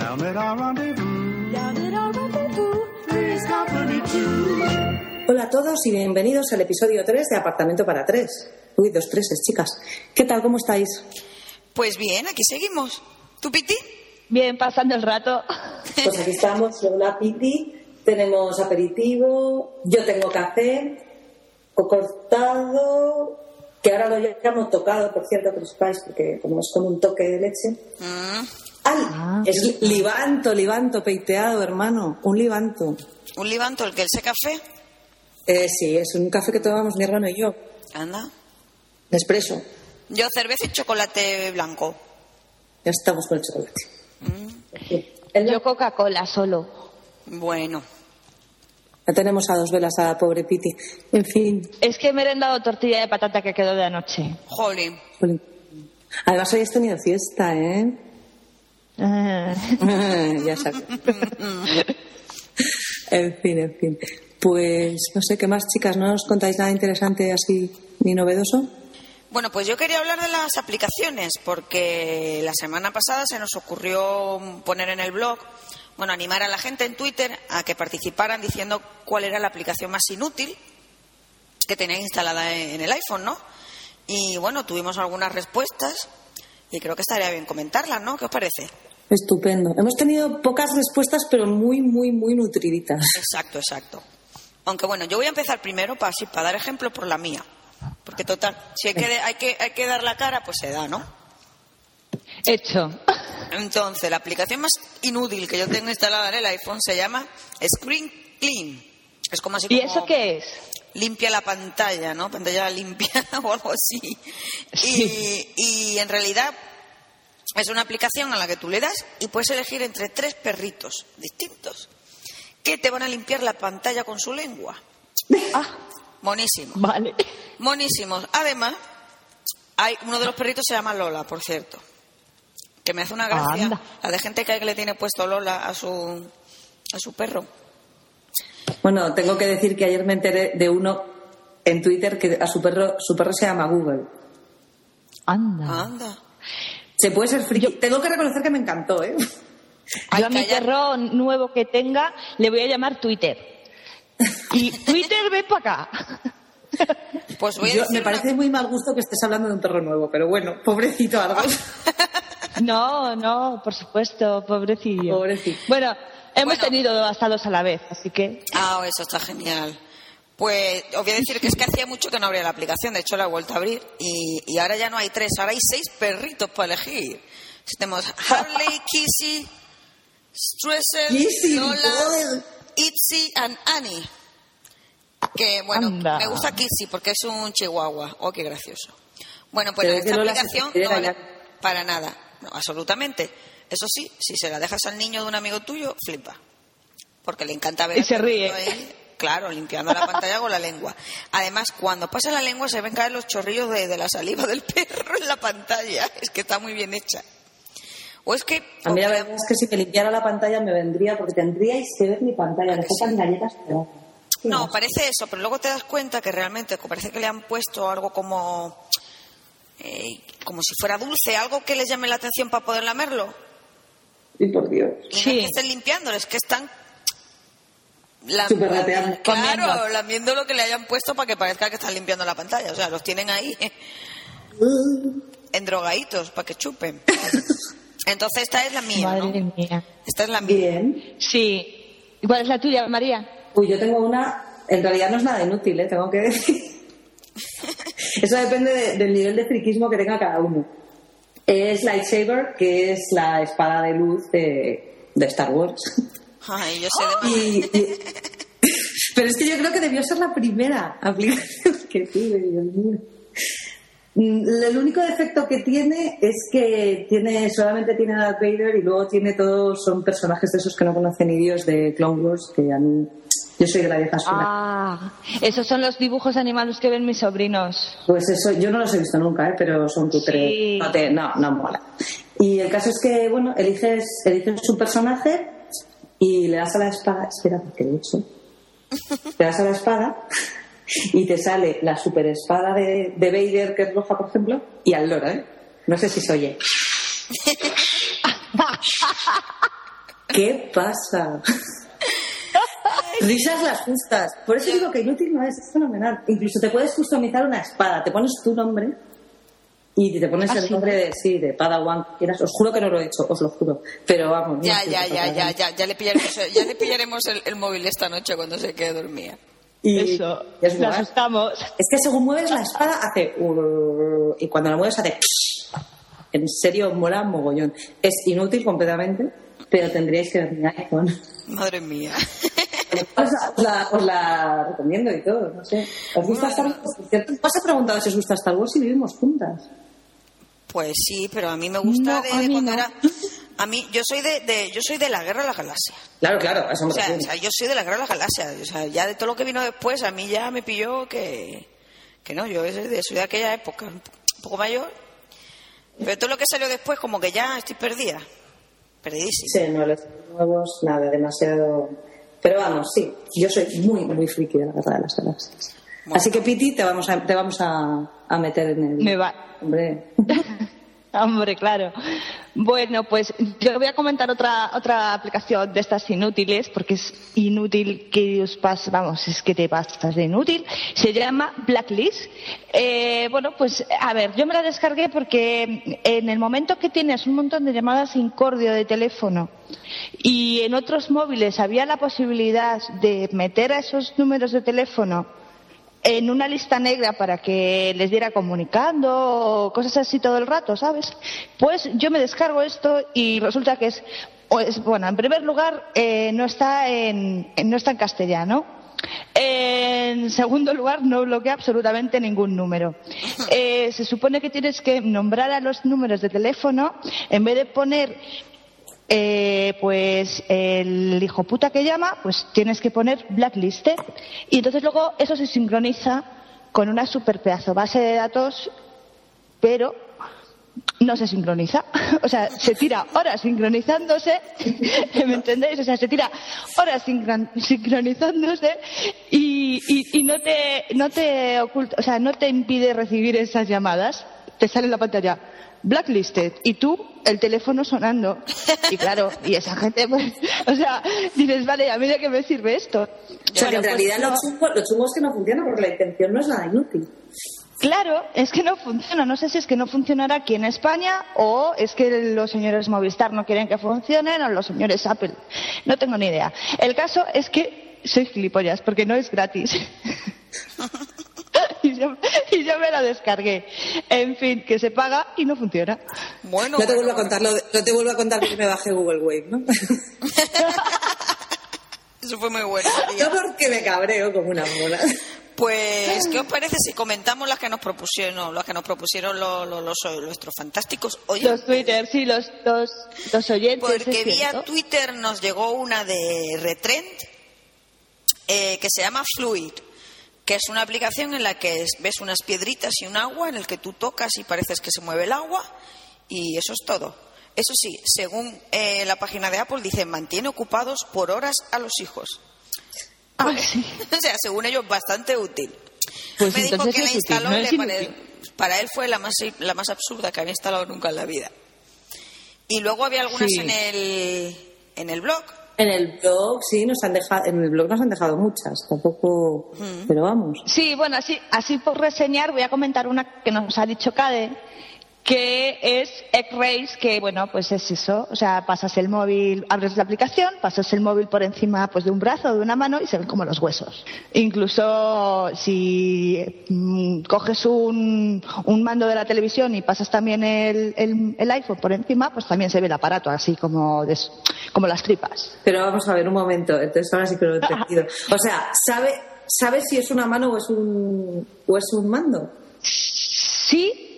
Down at our rendezvous. Down at our rendezvous. Three's company too. Hola a todos y bienvenidos al episodio 3 de Apartamento para Tres. Uy, dos treses, chicas. ¿Qué tal? ¿Cómo estáis? Pues bien, aquí seguimos. ¿Tú, Piti? Bien, pasando el rato. Pues aquí estamos, Lola Piti, tenemos aperitivo, yo tengo café, o cortado, que ahora lo llamo tocado, por cierto, que lo sepáis, porque como es con un toque de leche. Mm, ¡Ay! Es libanto, libanto, peiteado, hermano, un libanto. ¿Un libanto, el que ese café? Eh, sí, es un café que tomamos mi hermano y yo, Anda. Nespresso. Yo cerveza y chocolate blanco. Ya estamos con el chocolate. Mm, Yo Coca-Cola solo. bueno. Ya tenemos a dos velas a la pobre Piti. En fin, Es que me he dado tortilla de patata que quedó de anoche. Jolín. Jolín. Además hoy has tenido fiesta, ¿eh? Ya sabes. en fin, en fin. Pues no sé qué más, chicas, ¿no os contáis nada interesante así ni novedoso? Bueno, pues yo quería hablar de las aplicaciones, porque la semana pasada se nos ocurrió poner en el blog, bueno, animar a la gente en Twitter a que participaran diciendo cuál era la aplicación más inútil que tenéis instalada en el iPhone, ¿no? Y bueno, tuvimos algunas respuestas y creo que estaría bien comentarlas, ¿no? ¿Qué os parece? Estupendo. Hemos tenido pocas respuestas, pero muy, muy, muy nutriditas. Exacto, exacto. Aunque bueno, yo voy a empezar primero para, así, para dar ejemplo por la mía. Porque total, si hay que, hay, que, hay que dar la cara, pues se da, ¿no? hecho. Entonces, la aplicación más inútil que yo tengo instalada en el iPhone se llama Screen Clean. Es como así ¿Y como eso qué es? limpia la pantalla, ¿no? Pantalla limpia o algo así. Y, y en realidad es una aplicación a la que tú le das y puedes elegir entre tres perritos distintos que te van a limpiar la pantalla con su lengua. Ah, Monísimo. vale. Monísimos. Además, hay uno de los perritos se llama Lola, por cierto. Que me hace una gracia. Anda. La de gente que hay que le tiene puesto Lola a su, a su perro. Bueno, tengo que decir que ayer me enteré de uno en Twitter que a su perro, su perro se llama Google. Anda. Anda. Se puede ser friki. Tengo que reconocer que me encantó, ¿eh? Yo a mi perro nuevo que tenga le voy a llamar Twitter. Y Twitter, ve para acá. Pues voy a Yo- decir me una- parece muy mal gusto que estés hablando de un perro nuevo, pero bueno, pobrecito algo. No, no, por supuesto, pobrecillo. Pobrecito. Bueno, hemos Bueno. tenido hasta dos a la vez, así que. Ah, eso está genial. Pues os voy a decir que es que hacía mucho que no abría la aplicación, de hecho la he vuelto a abrir y, y ahora ya no hay tres, ahora hay seis perritos para elegir. Tenemos Harley, Kissy, Stressel, Lola. Ipsy and Annie. Que bueno, Anda. me gusta Kissy porque es un chihuahua. Oh, qué gracioso. Bueno, pues Pero esta aplicación no vale para nada. No, absolutamente. Eso sí, si se la dejas al niño de un amigo tuyo, flipa. Porque le encanta ver Y se ríe. ahí, claro, limpiando la pantalla con la lengua. Además, cuando pasa la lengua se ven caer los chorrillos de, de la saliva del perro en la pantalla. Es que está muy bien hecha. O es que... A mí la verdad es que si me limpiara la pantalla me vendría porque tendríais que ver mi pantalla. Me faltan galletas. pero- No, parece eso, pero luego te das cuenta que realmente parece que le han puesto algo como eh, como si fuera dulce, algo que les llame la atención para poder lamerlo. Y por Dios. Y no Sí. es que estén limpiándolo, es que están rateando. claro, lamiendo lo que le hayan puesto para que parezca que están limpiando la pantalla. O sea, los tienen ahí endrogaditos para que chupen. Entonces esta es la mía, Madre ¿no? mía. Esta es la mía. Bien. Sí. ¿Y cuál es la tuya, María? Uy, yo tengo una. En realidad no es nada inútil, ¿eh? tengo que decir. Eso depende de- del nivel de friquismo que tenga cada uno. Es Lightsaber, que es la espada de luz de, de Star Wars. Ay, yo sé de Y- y- pero es que yo creo que debió ser la primera aplicación que tuve, Dios mío. Mm, El único defecto que tiene es que tiene solamente tiene a Darth Vader y luego tiene todos son personajes de esos que no conocen ni Dios de Clone Wars que a mí yo soy de la vieja escuela. Ah, esos son los dibujos animados que ven mis sobrinos. Pues eso, yo no los he visto nunca, ¿eh? pero son cutres. Sí. No, te- no, no mola. Y el caso es que, bueno, eliges, eliges un personaje y le das a la espada. Espera, porque de hecho. Le das a la espada y te sale la super espada de, de Vader, que es roja, por ejemplo, y al loro, ¿eh? No sé si se oye. ¿Qué pasa? Risas las justas. Por eso digo que inútil no es, es fenomenal. Incluso te puedes customizar una espada, te pones tu nombre y te pones ¿Ah, el sí? nombre de, sí, de Padawan quieras. Os juro que no lo he hecho, os lo juro. Pero vamos. Ya, ya, ya, ya, ya, ya le pillaremos, ya le pillaremos el, el móvil esta noche cuando se quede dormida. Y, Eso, asustamos. Es que según mueves la espada hace... y cuando la mueves hace... En serio, mola mogollón. Es inútil completamente, pero tendríais que ver mi iPhone. Madre mía. Os la, os la- os la recomiendo y todo, no sé. ¿Os gusta Star Wars? ¿Os he preguntado si os gusta Star Wars y vivimos juntas? Pues sí, pero a mí me gusta No, de, a de mí cuando no. era. A mí, yo soy de, de- yo soy de la guerra de las galaxias. Claro, claro, eso me O sea, o sea, yo soy de la guerra de las galaxias. O sea, ya de todo lo que vino después, a mí ya me pilló que, que no, yo soy de, soy de aquella época, un po- un poco mayor. Pero todo lo que salió después, como que ya estoy perdida. Perdidísima. Sí, no, los nuevos, nada, demasiado... Pero vamos, sí, yo soy muy, muy friki de la guerra de las galaxias. Así que, Piti, te vamos a, te vamos a, a meter en el... Me va. Hombre, Hombre, claro. Bueno, pues yo voy a comentar otra otra aplicación de estas inútiles, porque es inútil que os pase, vamos, es que te pasas de inútil. Se llama Blacklist. Eh, bueno, pues a ver, yo me la descargué porque en el momento que tienes un montón de llamadas incordio de teléfono y en otros móviles había la posibilidad de meter a esos números de teléfono en una lista negra para que les diera comunicando o cosas así todo el rato, ¿sabes? Pues yo me descargo esto y resulta que es, bueno, en primer lugar, eh, no, está en- no está en castellano. En segundo lugar, no bloquea absolutamente ningún número. Eh, se supone que tienes que nombrar a los números de teléfono en vez de poner eh, pues el hijo puta que llama, pues tienes que poner blacklisted y entonces luego eso se sincroniza con una super pedazo base de datos, pero no se sincroniza. O sea, se tira horas sincronizándose, ¿me entendéis? O sea, se tira horas sincron- sincronizándose y, y, y no te no te oculta, o sea, no te impide recibir esas llamadas. Te sale en la pantalla blacklisted y tú el teléfono sonando y claro y esa gente pues o sea dices vale a mí de qué me sirve esto o sea, que en pues realidad no. lo, chungo, lo chungo es que no funciona porque la intención no es nada inútil. Claro, es que no funciona. No sé si es que no funcionará aquí en España o es que los señores Movistar no quieren que funcionen o los señores Apple. No tengo ni idea. El caso es que soy gilipollas porque no es gratis. y, yo, y yo me la descargué. En fin, que se paga y no funciona. Bueno, No te bueno, vuelvo a contar, lo de- no te vuelvo a contar que me bajé Google Wave, ¿no? Eso fue muy bueno. Yo porque me cabreo como una mona. Pues, ¿qué os parece si comentamos las que nos propusieron, las que nos propusieron los, los, los- nuestros fantásticos oyentes? Los Twitter, sí, los, los, los oyentes. Porque vía cierto. Twitter nos llegó una de Retrend eh, que se llama Fluid, que es una aplicación en la que es- ves unas piedritas y un agua en el que tú tocas y pareces que se mueve el agua y eso es todo. Eso sí, según eh, la página de Apple dice mantiene ocupados por horas a los hijos. Ah, sí. o sea, según ellos, bastante útil. Pues Me dijo que la instaló no para él fue la más, la más absurda que había instalado nunca en la vida. Y luego había algunas Sí. en, el, en el blog. En el blog, sí, nos han dejado, en el blog nos han dejado muchas, tampoco, pero vamos. Sí, bueno, así, así por reseñar voy a comentar una que nos ha dicho Cade, que es X-Rays, que bueno, pues es eso, o sea, pasas el móvil, abres la aplicación, pasas el móvil por encima pues de un brazo o de una mano y se ven como los huesos. Incluso si mm, coges un, un mando de la televisión y pasas también el, el- el iPhone por encima, pues también se ve el aparato así como, des- como las tripas. Pero vamos a ver un momento, entonces ahora sí que lo he entendido. O sea, ¿sabe, sabe si es una mano o es un, o es un mando? Sí,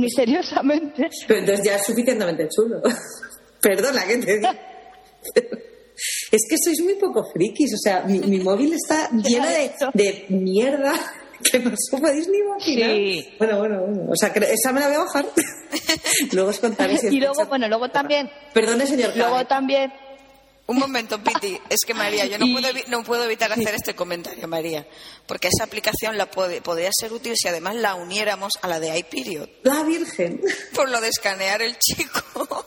misteriosamente. Pero entonces ya es suficientemente chulo. Perdona que te diga. Es que sois muy poco frikis, o sea, mi, mi móvil está lleno de, de mierda que no os podéis ni imaginar. Sí. Bueno, bueno, bueno. O sea, esa me la voy a bajar. luego os contaré si Y luego, bueno, luego también, Perdone, señor luego también Un momento, Piti. Es que María, yo no Y- puedo, no puedo evitar hacer este comentario, María. Porque esa aplicación la puede- podría ser útil si además la uniéramos a la de iPeriod. La Virgen. Por lo de escanear el chico.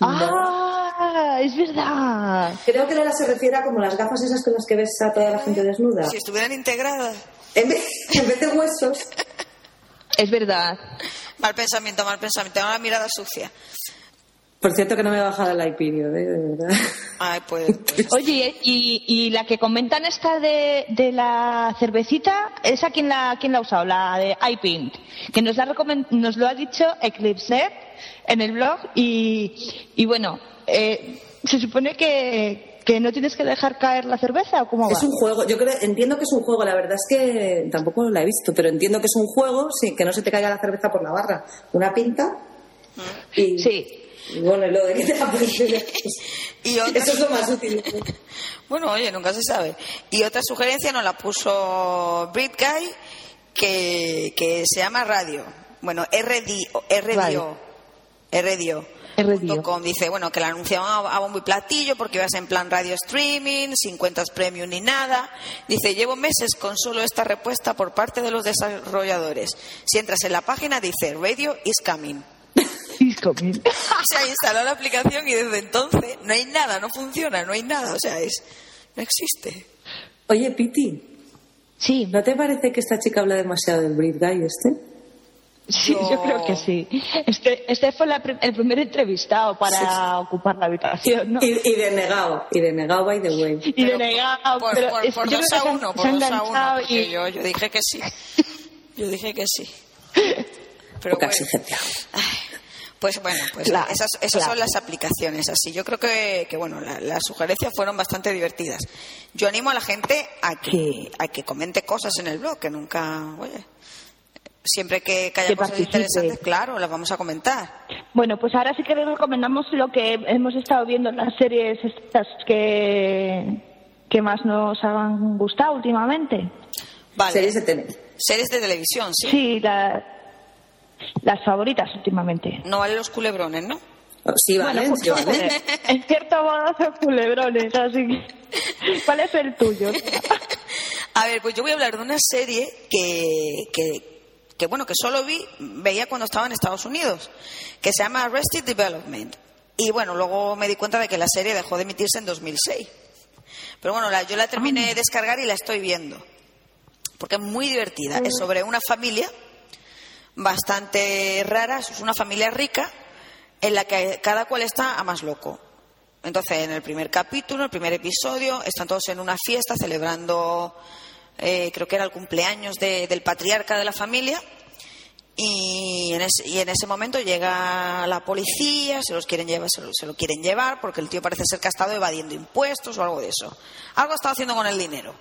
¡Ah! Es verdad. Creo que Lola se refiere a como las gafas esas con las que ves a toda la gente desnuda. Si estuvieran integradas. En vez, en vez de huesos. Es verdad. Mal pensamiento, mal pensamiento. Tengo la mirada sucia. Por cierto que no me he bajado el iPeriod, ¿eh? de verdad. Ay, pues. pues- Oye, y, y la que comentan esta de, de la cervecita, ¿esa quién la, quién la ha usado? La de iPint, que nos, la nos lo ha dicho Eclipse en el blog y, y bueno, eh, se supone que, que no tienes que dejar caer la cerveza o cómo va. Es un juego, yo creo, entiendo que es un juego, la verdad es que tampoco la he visto, pero entiendo que es un juego, sí, que no se te caiga la cerveza por la barra. Una pinta y, Sí. Y bueno, y lo de que te Y otra- Eso es lo más útil. Bueno, oye, nunca se sabe. Y otra sugerencia nos la puso Brit Guy, que, que se llama Radio. Bueno, RDO. RDO. Radio. RDO. Com. Dice, bueno, que la anunciaban a, a bombo y platillo porque ibas en plan radio streaming, sin cuentas premium ni nada. Dice, llevo meses con solo esta respuesta por parte de los desarrolladores. Si entras en la página dice, Radio is coming. Se ha instalado la aplicación y desde entonces no hay nada, no funciona, no hay nada. O sea, es no existe. Oye, Piti, Sí, ¿no te parece que esta chica habla demasiado del Brit Guy este? sí, Yo- yo creo que sí. Este, este fue la el primer entrevistado para ocupar la habitación, ¿no? Y, y de negado, y de negado, by the way. Y de Pero negado, por, pero por- es- por yo dos a uno, por dos a uno, y- yo, yo dije que sí. Yo dije que sí. Pero Poca bueno. exigencia. Ay, Pues bueno, pues Claro, esas, esas claro. son las aplicaciones. Así, yo creo que, que bueno, la- las sugerencias fueron bastante divertidas. Yo animo a la gente a que, Sí. a que comente cosas en el blog, que nunca, oye, siempre que, que haya Que cosas participe. interesantes, claro, las vamos a comentar. Bueno, pues ahora sí que les recomendamos lo que hemos estado viendo en las series estas que, que más nos han gustado últimamente. Vale. Series de tele. Series de televisión, sí. Sí, la- las favoritas últimamente. No vale los culebrones, ¿no? Sí, vale, Bueno, sí, pues, vale. en cierto modo son culebrones, así que... ¿Cuál es el tuyo? A ver, pues yo voy a hablar de una serie que, que, que, bueno, que solo vi, veía cuando estaba en Estados Unidos, que se llama Arrested Development. Y bueno, luego me di cuenta de que la serie dejó de emitirse en 2006. Pero bueno, la- yo la terminé de descargar y la estoy viendo. Porque es muy divertida. Es sobre una familia bastante rara, es una familia rica en la que cada cual está a más loco. Entonces, en el primer capítulo, el primer episodio, están todos en una fiesta celebrando, eh, creo que era el cumpleaños de- del patriarca de la familia. Y en, ese, y en ese momento llega la policía, se los quieren llevar, se lo, se lo quieren llevar porque el tío parece ser que ha estado evadiendo impuestos o algo de eso. Algo ha estado haciendo con el dinero.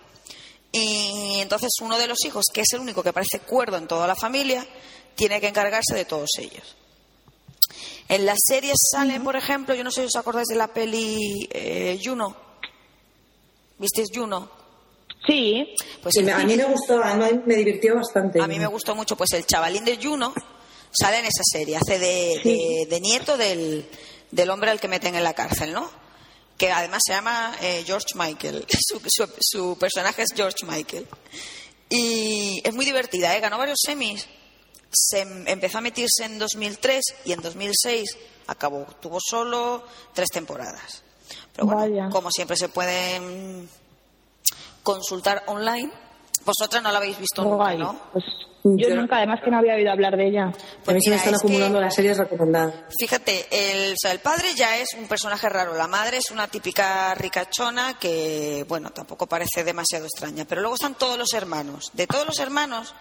Y entonces uno de los hijos, que es el único que parece cuerdo en toda la familia, tiene que encargarse de todos ellos. En las series sale, por ejemplo, yo no sé si os acordáis de la peli eh, Juno. ¿Visteis Juno? Sí, Pues Sí, a mí me gustó, a mí me divirtió bastante. A mí me gustó mucho, pues el chavalín de Juno sale en esa serie, hace de, de- de nieto del, del hombre al que meten en la cárcel, ¿no? Que además se llama eh, George Michael, su, su- su personaje es George Michael. Y es muy divertida, ¿eh? ganó varios semis, se em- empezó a meterse en 2003 y en 2006 acabó, tuvo solo tres temporadas. Pero bueno, Vaya. como siempre se pueden consultar online, vosotras no la habéis visto nunca. ¿no? Pues yo Yo- nunca, además que no había oído hablar de ella. a mí se me mira, están es que- acumulando las series recomendadas. Fíjate, el, o sea, el padre ya es un personaje raro. La madre es una típica ricachona que, bueno, tampoco parece demasiado extraña. Pero luego están todos los hermanos. De todos los hermanos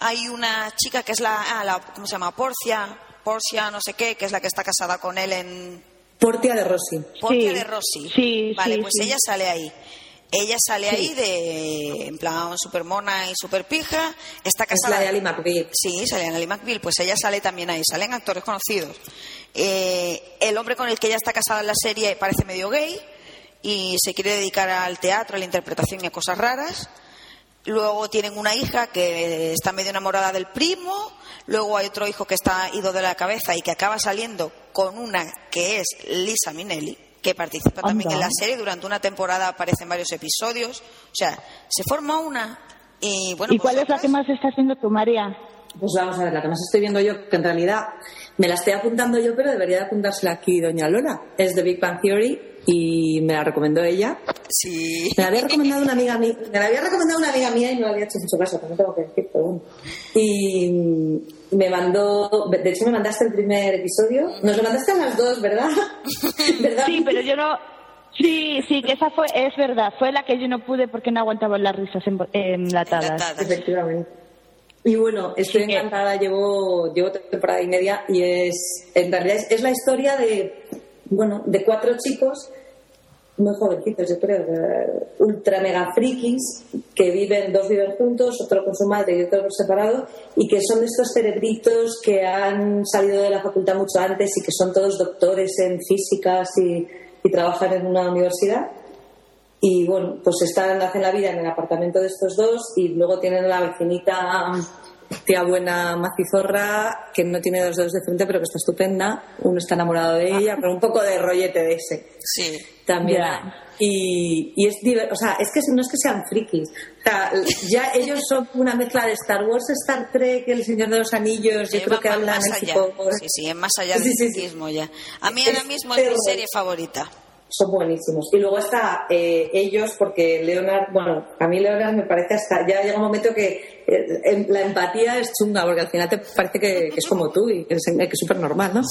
hay una chica que es la, ah, la ¿cómo se llama? Porcia, Porcia, no sé qué, que es la que está casada con él en Portia de Rossi. Porcia Sí, de Rossi. sí, Vale, sí, pues sí. ella sale ahí. Ella sale ahí de, en plan, super mona y super pija. Está Es casada. la de Ali McBeal. Sí, sale en Ali McBeal, pues ella sale también ahí, salen actores conocidos. Eh, el hombre con el que ella está casada en la serie parece medio gay y se quiere dedicar al teatro, a la interpretación y a cosas raras. Luego tienen una hija que está medio enamorada del primo. Luego hay otro hijo que está ido de la cabeza y que acaba saliendo con una que es Lisa Minnelli, que participa también en la serie. Durante una temporada aparece en varios episodios. O sea, se forma una. Y, bueno, ¿Y cuál es la que más estás haciendo tú, María? Pues vamos a ver, la que más estoy viendo yo, que en realidad me la estoy apuntando yo, pero debería de apuntársela aquí doña Lola. Es The Big Bang Theory y me la recomendó ella. Sí. Me la había recomendado una amiga mía, me la había recomendado una amiga mía y no le había hecho mucho caso, también tengo que decir, pero bueno. Y me mandó, de hecho me mandaste el primer episodio, nos lo mandaste a las dos, ¿verdad? ¿Verdad? Sí, pero yo no. Sí, sí, que esa fue, es verdad, fue la que yo no pude porque no aguantaba las risas en- enlatadas. Enlatadas. Efectivamente. Y bueno, estoy Sí. encantada, llevo, llevo temporada y media y es, en realidad es, es la historia de, bueno, de cuatro chicos muy jovencitos, yo creo, ultra mega frikis, que viven, dos viven juntos, otro con su madre y otro separado, y que son estos cerebritos que han salido de la facultad mucho antes y que son todos doctores en físicas y, y trabajan en una universidad. Y bueno, pues están, hacen la vida en el apartamento de estos dos y luego tienen la vecinita tía buena macizorra que no tiene dos dedos de frente pero que está estupenda. Uno está enamorado de ella, pero un poco de rollete de ese Sí. también. Y, y es o sea, es que no es que sean frikis. O sea, ya ellos son una mezcla de Star Wars, Star Trek, El Señor de los Anillos. Yo creo que hablan más en allá. tipo- Sí, sí, es más allá Sí, del sí, ya. A mí Es ahora mismo es mi serie favorita. Son buenísimos. Y luego está eh, ellos, porque Leonard, bueno, a mí Leonard me parece hasta, ya llega un momento que eh, em- la empatía es chunga, porque al final te parece que, que es como tú y que es, que súper normal, ¿no?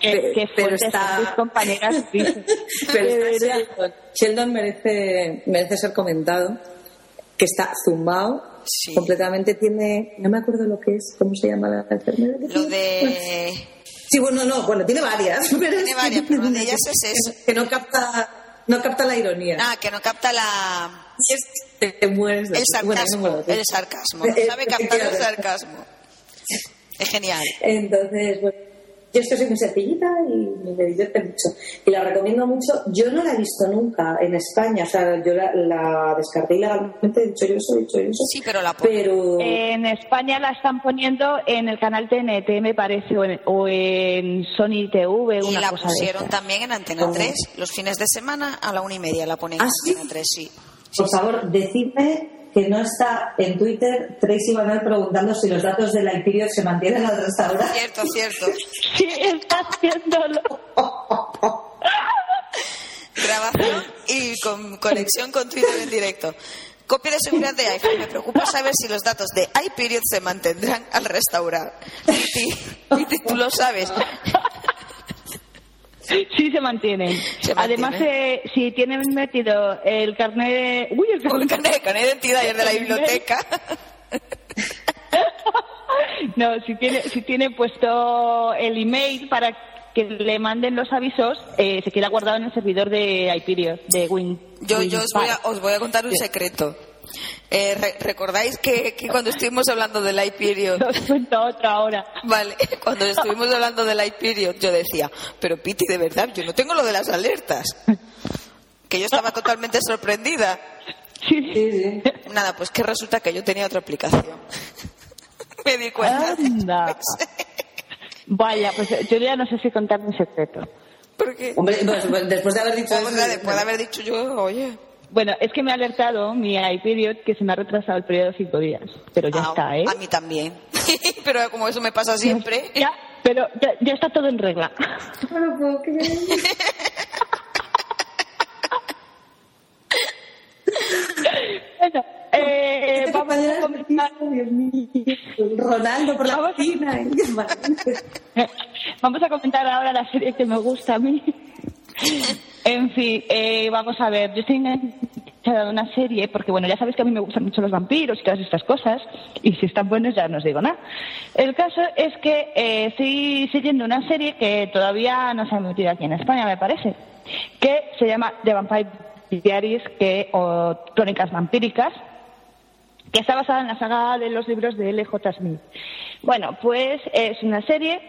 Qué, Pe- qué pero está- tus compañeras. Pero. Sheldon. Sheldon merece, merece ser comentado, que está zumbado. Sí. Completamente tiene, no me acuerdo lo que es, ¿cómo se llama la enfermedad? que Lo de. Sí, bueno, no, bueno, tiene varias. Pero Tiene varias, pero una de ellas es eso. Que no capta, no capta la ironía. Ah, que no capta la. Es que te mueres de El sarcasmo. El sarcasmo. Sabe captar el sarcasmo. Es genial. Entonces, bueno, yo es que soy muy sencillita y me divierte mucho. Y la recomiendo mucho. Yo no la he visto nunca en España. O sea, yo la, la descargué ilegalmente, he dicho yo eso, he dicho yo eso. Sí, pero la ponen. Pero En España la están poniendo en el canal TNT, me parece, o en, o en Sony TV, Y una la cosa de pusieron también en Antena ¿Cómo? 3 los fines de semana a la una y media. La ponen ¿Ah, en sí? Antena 3, sí. por favor, decidme que no está en Twitter Tracy Banal preguntando si los datos de la Imperio se mantienen al restaurante. Cierto, cierto. Sí, está haciéndolo. Grabación y con conexión con Twitter en directo. Copia de seguridad de iPhone. Me preocupa saber si los datos de iPeriod se mantendrán al restaurar. Titi, tú lo sabes. Sí, se mantienen. Se Además, eh, si tienen metido el carnet... Uy, el carnet... carnet carnet de identidad y el de la biblioteca. No, si tiene, si tiene puesto el email para que le manden los avisos, eh, se queda guardado en el servidor de Hyperion, de Win. Yo, yo os, voy a, os voy a contar un secreto. Eh, re- ¿Recordáis que, que cuando estuvimos hablando del iPeriod Os cuento otra ahora. Vale, cuando estuvimos hablando del iPeriod, yo decía, pero Piti, de verdad, yo no tengo lo de las alertas. Que yo estaba totalmente sorprendida. Sí, Sí, sí. Nada, pues que resulta que yo tenía otra aplicación. Me di cuenta. Anda. Vaya, pues yo ya no sé si contar mi secreto. Porque Hombre, pues, después de haber dicho después de haber dicho yo, oye, bueno, es que me ha alertado mi iPeriod que se me ha retrasado el periodo cinco días, pero ya ah, está, ¿eh? A mí también, pero como eso me pasa siempre. Ya, pero ya, está todo en regla. No bueno, eh, vamos por la vamos a... vamos a comentar ahora la serie que me gusta a mí. En fin, eh, vamos a ver, yo estoy enganchada de una serie, porque bueno, ya sabéis que a mí me gustan mucho los vampiros y todas estas cosas, y si están buenos ya no os digo nada. El caso es que eh, estoy siguiendo una serie que todavía no se ha emitido aquí en España, me parece, que se llama The Vampire Diaries, que, o Crónicas Vampíricas, que está basada en la saga de los libros de L.J. Smith. Bueno, pues es una serie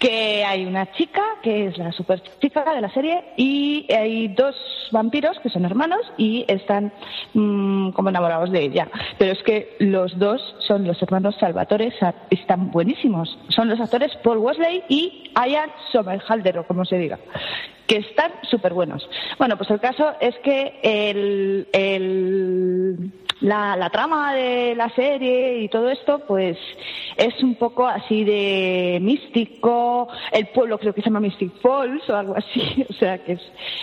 que hay una chica, que es la super chica de la serie, y hay dos vampiros que son hermanos y están mm, como enamorados de ella. Pero es que los dos son los hermanos Salvatore, sa- están buenísimos. Son los actores Paul Wesley y Ian Somerhalder, o como se diga, que están súper buenos. Bueno, pues el caso es que el, el- la, la trama de la serie y todo esto, pues es un poco así de místico. El pueblo creo que se llama Mystic Falls o algo así, o sea que es,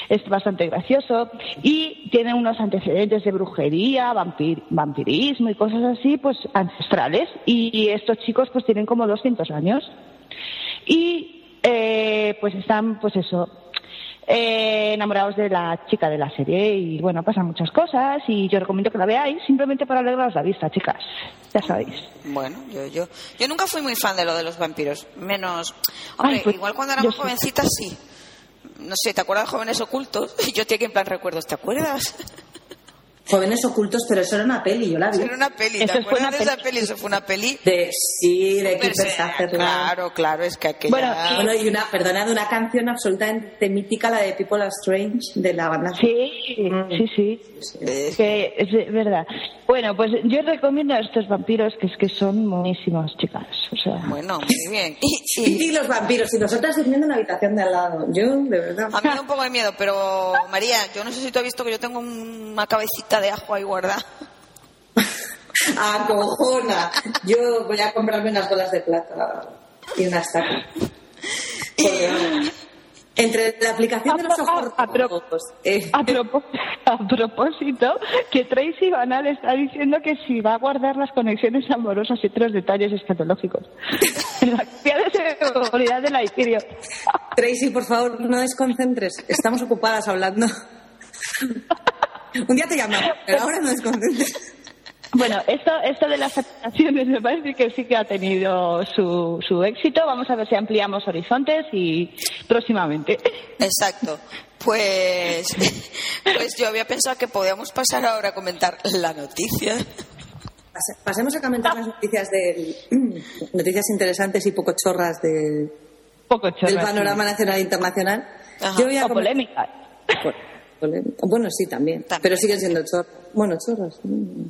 es bastante gracioso. Y tiene unos antecedentes de brujería, vampir- vampirismo y cosas así, pues ancestrales. Y estos chicos pues tienen como 200 años. Y eh, pues están, pues eso, eh, enamorados de la chica de la serie y bueno, pasan muchas cosas y yo recomiendo que la veáis simplemente para alegraros la vista, chicas. Ya sabéis. Bueno, yo, yo, yo nunca fui muy fan de lo de los vampiros. Menos. Hombre, Ay, pues, igual cuando éramos jovencitas, sí. No sé, ¿te acuerdas de Jóvenes Ocultos? Y yo que en plan recuerdos, ¿te acuerdas? Jóvenes ocultos, pero eso era una peli, yo la vi. Era una peli, Eso ¿te fue acuerdas una de esa peli. peli? Eso fue una peli. De, sí, de Sutherland. Claro, claro, es que aquella. Bueno, Bueno, y una, perdona, de una canción absolutamente mítica, la de People Are Strange, de la banda. Sí, sí, sí. Eh, Que es verdad. Bueno, pues yo recomiendo a estos vampiros que es que son buenísimos, chicas. O sea, Bueno, muy bien. Y, y Y los vampiros, y nosotras durmiendo en la habitación de al lado. Yo, de verdad. a mí me da un poco de miedo, pero María, yo no sé si tú has visto que yo tengo una cabecita de ajo ahí guardada. Acojona. Yo voy a comprarme unas bolas de plata y una estaca. Porque, vamos, Entre la aplicación de los ojos A- a- a pro- rojos, eh, A, propósito, que Tracy Banal está diciendo que si va a guardar las conexiones amorosas y otros detalles escatológicos. En la guía de seguridad de la ICIRIO. Tracy, por favor, no desconcentres. Estamos ocupadas hablando. Un día te llamamos, pero ahora no desconcentres. Bueno, esto, esto de las actuaciones me parece que sí que ha tenido su, su éxito. Vamos a ver si ampliamos horizontes y próximamente. Exacto. Pues, pues yo había pensado que podíamos pasar ahora a comentar la noticia. Pas- Pasemos a comentar las noticias del noticias interesantes y poco chorras de- Poco chorras, del panorama nacional e internacional. Ajá. Yo voy a O polémicas. Bueno, sí, también, También. Pero siguen siendo chorras. Bueno, chorras. mm.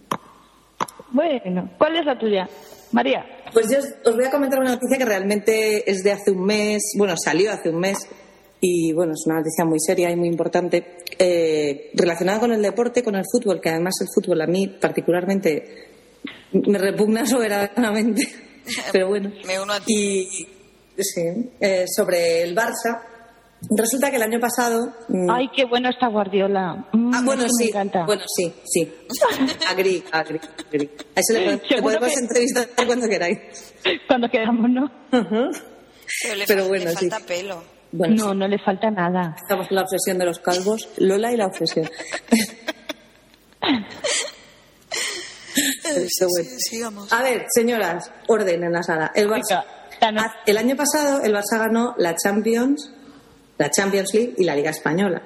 Bueno, ¿cuál es la tuya? María. Pues yo os- os voy a comentar una noticia que realmente es de hace un mes, bueno, salió hace un mes y bueno, es una noticia muy seria y muy importante eh, relacionada con el deporte, con el fútbol, que además el fútbol a mí particularmente me repugna soberanamente, pero bueno. Me uno a ti. Y sí, eh, sobre el Barça, resulta que el año pasado mm, Ay, qué bueno está Guardiola. Mm, Ah, bueno, sí. Me encanta. Bueno, sí, sí. Agri, agri, agri. A eso le, pod- le Seguro podemos que- entrevistar cuando queráis. Cuando quedamos, ¿no? Pero, le, Pero bueno, le sí. falta pelo. Bueno, no, sí, no le falta nada. estamos con la obsesión de los calvos. Lola y la obsesión. Bueno. Sí, sigamos. A ver, señoras, orden en la sala. El, Barça- no- Ah, el año pasado el Barça ganó la Champions, la Champions League y la Liga Española.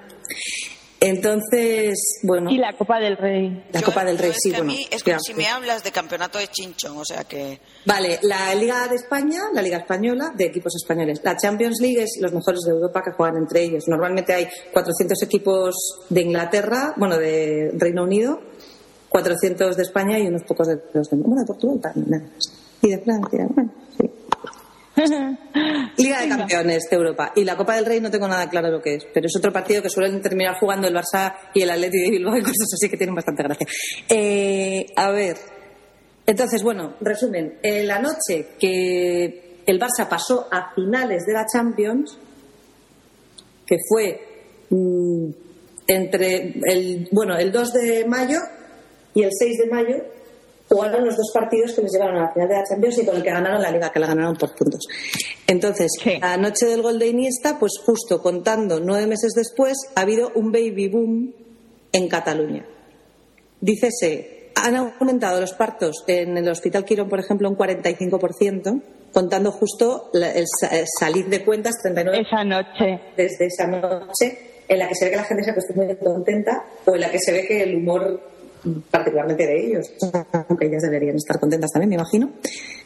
Entonces, bueno, Y la Copa del Rey. la Yo- Copa del Rey, es sí, que a bueno. mí es como si me hablas de campeonato de chinchón, o sea que. Vale, la Liga de España, la Liga Española de equipos españoles. La Champions League es los mejores de Europa que juegan entre ellos. Normalmente hay 400 equipos de Inglaterra, bueno, de Reino Unido, 400 de España y unos pocos de los de, bueno, de Portugal también. nada más. Y de Francia, bueno, sí. Liga de Campeones de Europa. Y la Copa del Rey no tengo nada claro lo que es, pero es otro partido que suelen terminar jugando el Barça y el Atleti de Bilbao y cosas así que tienen bastante gracia. Eh, a ver. Entonces, bueno, resumen. En la noche que el Barça pasó a finales de la Champions, que fue mm, entre el, bueno, el 2 de mayo y el 6 de mayo, jugaron los dos partidos que les llevaron a la final de la Champions y con el que ganaron la Liga, que la ganaron por puntos. Entonces, Sí. la noche del gol de Iniesta, pues justo contando nueve meses después, ha habido un baby boom en Cataluña. Dícese, han aumentado los partos en el Hospital Quirón, por ejemplo, un 45%, contando justo el, sa- el salir de cuentas 39 Esa noche. desde esa noche en la que se ve que la gente se ha puesto muy contenta o en la que se ve que el humor particularmente de ellos aunque ellas deberían estar contentas también me imagino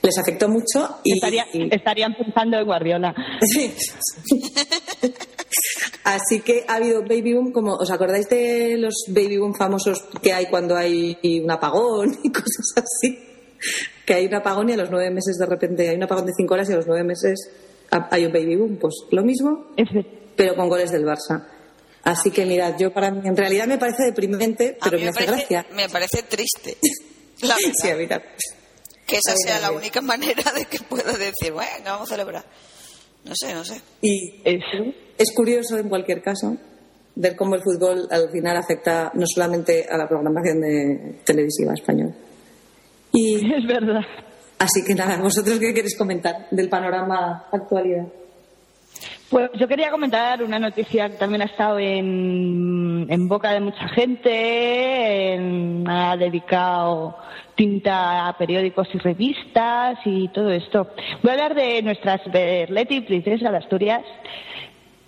les afectó mucho y, Estaría- y- estarían pensando en Guardiola. Sí. así que ha habido baby boom como os acordáis de los baby boom famosos que hay cuando hay un apagón y cosas así que hay un apagón y a los nueve meses de repente hay un apagón de cinco horas y a los nueve meses ha- hay un baby boom pues lo mismo pero con goles del Barça. Así que mirad, yo para mí, en realidad me parece deprimente, A pero mí me me hace parece, gracia. me parece triste. La. Sí, a mí también. que esa a mí sea la única manera de que pueda decir, bueno, vamos a celebrar. No sé, no sé. Y es- es curioso, en cualquier caso, ver cómo el fútbol al final afecta no solamente a la programación de televisiva española. Y es verdad. así que nada, vosotros qué queréis comentar del panorama actualidad. Pues yo quería comentar una noticia que también ha estado en, boca de mucha gente, en- ha dedicado tinta a periódicos y revistas y todo esto. Voy a hablar de nuestras Berleti, princesa de Asturias,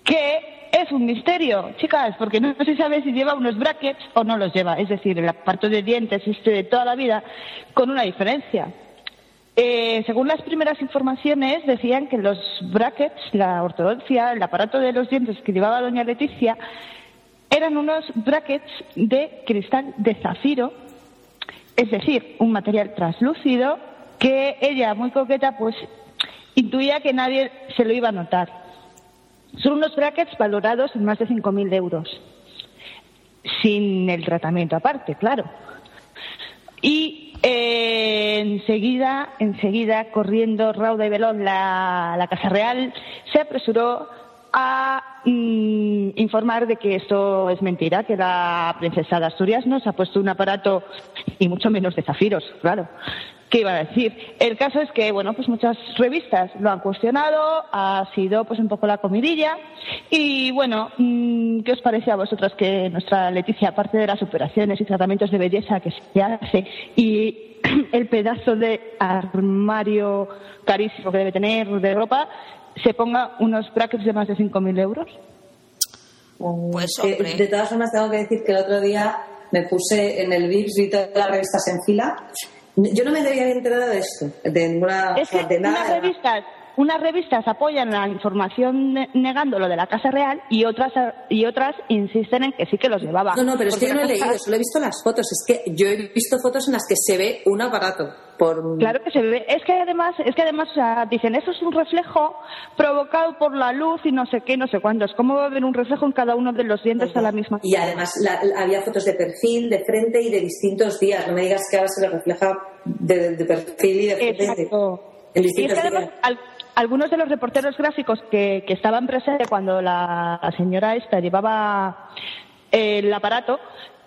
que es un misterio, chicas, porque no se sabe si lleva unos brackets o no los lleva, es decir, el aparato de dientes este de toda la vida, con una diferencia. Eh, según las primeras informaciones, decían que los brackets, la ortodoncia, el aparato de los dientes que llevaba doña Leticia, eran unos brackets de cristal de zafiro, es decir, un material translúcido que ella, muy coqueta, pues intuía que nadie se lo iba a notar. Son unos brackets valorados en más de 5.000 euros, sin el tratamiento aparte, claro. Y eh, enseguida, enseguida, corriendo rauda y veloz la, la Casa Real, se apresuró a mm, informar de que esto es mentira, que la princesa de Asturias no se ha puesto un aparato, y mucho menos de zafiros, claro. ¿Qué iba a decir? El caso es que, bueno, pues muchas revistas lo han cuestionado, ha sido pues un poco la comidilla. Y bueno, mm, ¿qué os parece a vosotros que nuestra Leticia, aparte de las operaciones y tratamientos de belleza que se hace y el pedazo de armario carísimo que debe tener de ropa, se ponga unos brackets de más de 5.000 euros? Pues, Eh, hombre. de todas formas, tengo que decir que el otro día me puse en el VIX, vi todas las revistas en fila. Yo no me había enterado de esto, de ninguna, Es que de nada. unas revistas, unas revistas apoyan la información ne- negando lo de la Casa Real y otras y otras insisten en que sí que los llevaba. No, no, pero es que yo no he leído, solo he visto las fotos. Es que yo he visto fotos en las que se ve un aparato. Por... Claro que se ve. Es que además, es que además o sea, dicen eso es un reflejo provocado por la luz y no sé qué, no sé cuántos. ¿Cómo va a haber un reflejo en cada uno de los dientes a la misma? Y además la- la- había fotos de perfil, de frente y de distintos días. No me digas que ahora se le refleja de, de perfil y de frente. Exacto. En Y es distintos que además días. al- algunos de los reporteros gráficos que, que estaban presentes cuando la, la señora esta llevaba el aparato,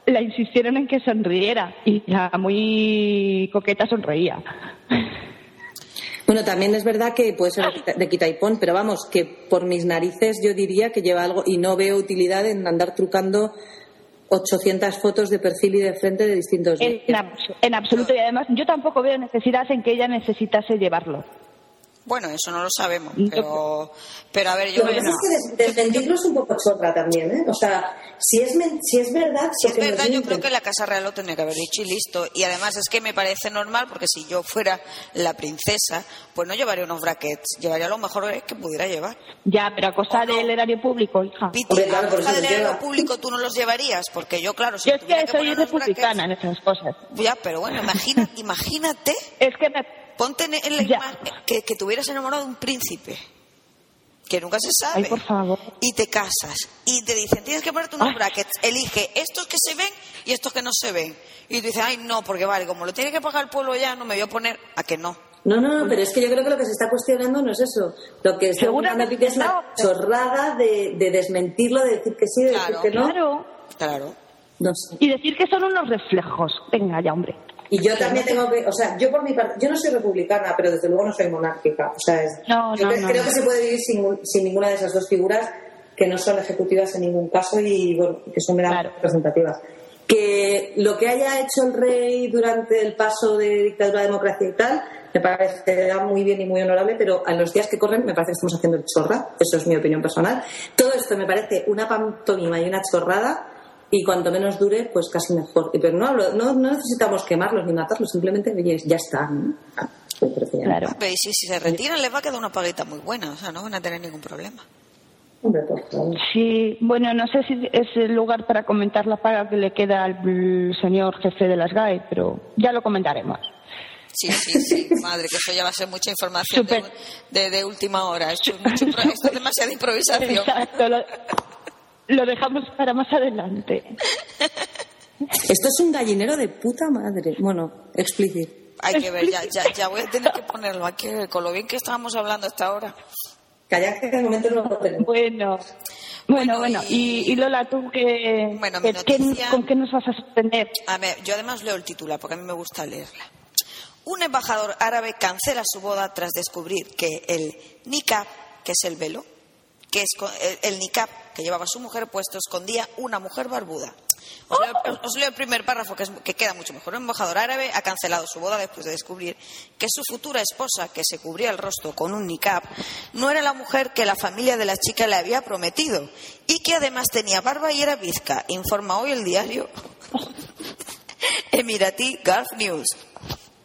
la insistieron en que sonriera y la muy coqueta sonreía. Bueno, también es verdad que puede ser de quita- y pon, pero vamos, que por mis narices yo diría que lleva algo y no veo utilidad en andar trucando 800 fotos de perfil y de frente de distintos En, en absoluto. Y además, yo tampoco veo necesidad en que ella necesitase llevarlo. Bueno, eso no lo sabemos, pero, pero a ver, yo Lo que pasa es que des- desmentirlo es un poco chorra también, ¿eh? O sea, si es, men- si es verdad... Si es verdad, yo creo que la Casa Real lo tendría que haber dicho y listo. Y además es que me parece normal, porque si yo fuera la princesa, pues no llevaría unos brackets, llevaría lo mejor que pudiera llevar. Ya, pero a costa ¿O no? del erario público, hija. Piti, claro, a costa del erario público tú no los llevarías, porque yo, claro, si Yo es tuviera que soy poner unos republicana en esas cosas. ya, pero bueno, imagina, imagínate, Es que me... ponte en la imagen que, que te hubieras enamorado de un príncipe, que nunca se sabe. Ay, por favor. y te casas y te dicen tienes que ponerte unos Ay. brackets elige estos que se ven y estos que no se ven y tú dices ay no porque vale como lo tiene que pagar el pueblo ya no me voy a poner a que no No, no, no, pero es que yo creo que lo que se está cuestionando no es eso. Lo que está Piqué es la chorrada de, de desmentirlo, de decir que sí, de Claro. decir que no. Claro. claro No sé. Y decir que son unos reflejos. Venga ya, hombre. Y yo también tengo que, o sea, yo por mi parte, yo no soy republicana, pero desde luego no soy monárquica. O sea, es- No, yo no, cre- no, creo que se puede vivir sin, sin ninguna de esas dos figuras que no son ejecutivas en ningún caso y bueno, que son meramente Claro. representativas. Que lo que haya hecho el rey durante el paso de dictadura a democracia y tal, me parece muy bien y muy honorable, pero a los días que corren me parece que estamos haciendo el chorra. Eso es mi opinión personal. Todo esto me parece una pantomima y una chorrada y cuanto menos dure, pues casi mejor. Pero no, hablo- no, no necesitamos quemarlos ni matarlos, simplemente ya está. ¿no? Ah. Claro. Y si, si se retiran les va a quedar una paguita muy buena, o sea, no van a tener ningún problema. Sí, bueno, no sé si es el lugar para comentar la paga que le queda al señor jefe de las GAE, pero ya lo comentaremos. Sí, sí, sí, madre, que eso ya va a ser mucha información de, de- de última hora. Esto es, mucho impro- esto es demasiada improvisación. Exacto, lo, lo dejamos para más adelante. Esto es un gallinero de puta madre. Bueno, explícito. Hay que ver, ya, ya, ya voy a tener que ponerlo aquí, con lo bien que estábamos hablando hasta ahora. Calla que de momento no lo tenemos. Bueno, Bueno, bueno, y- Y, y Lola, ¿tú qué, Bueno, con qué nos vas a sorprender? A ver, yo además leo el titular porque a mí me gusta leerla. Un embajador árabe cancela su boda tras descubrir que el niqab, que es el velo, que es co- el, el niqab que llevaba su mujer puesto, escondía una mujer barbuda. Os leo, os leo el primer párrafo que, es- que queda mucho mejor. Un embajador árabe ha cancelado su boda después de descubrir que su futura esposa, que se cubría el rostro con un niqab, no era la mujer que la familia de la chica le había prometido y que además tenía barba y era bizca, informa hoy el diario Emirati Gulf News.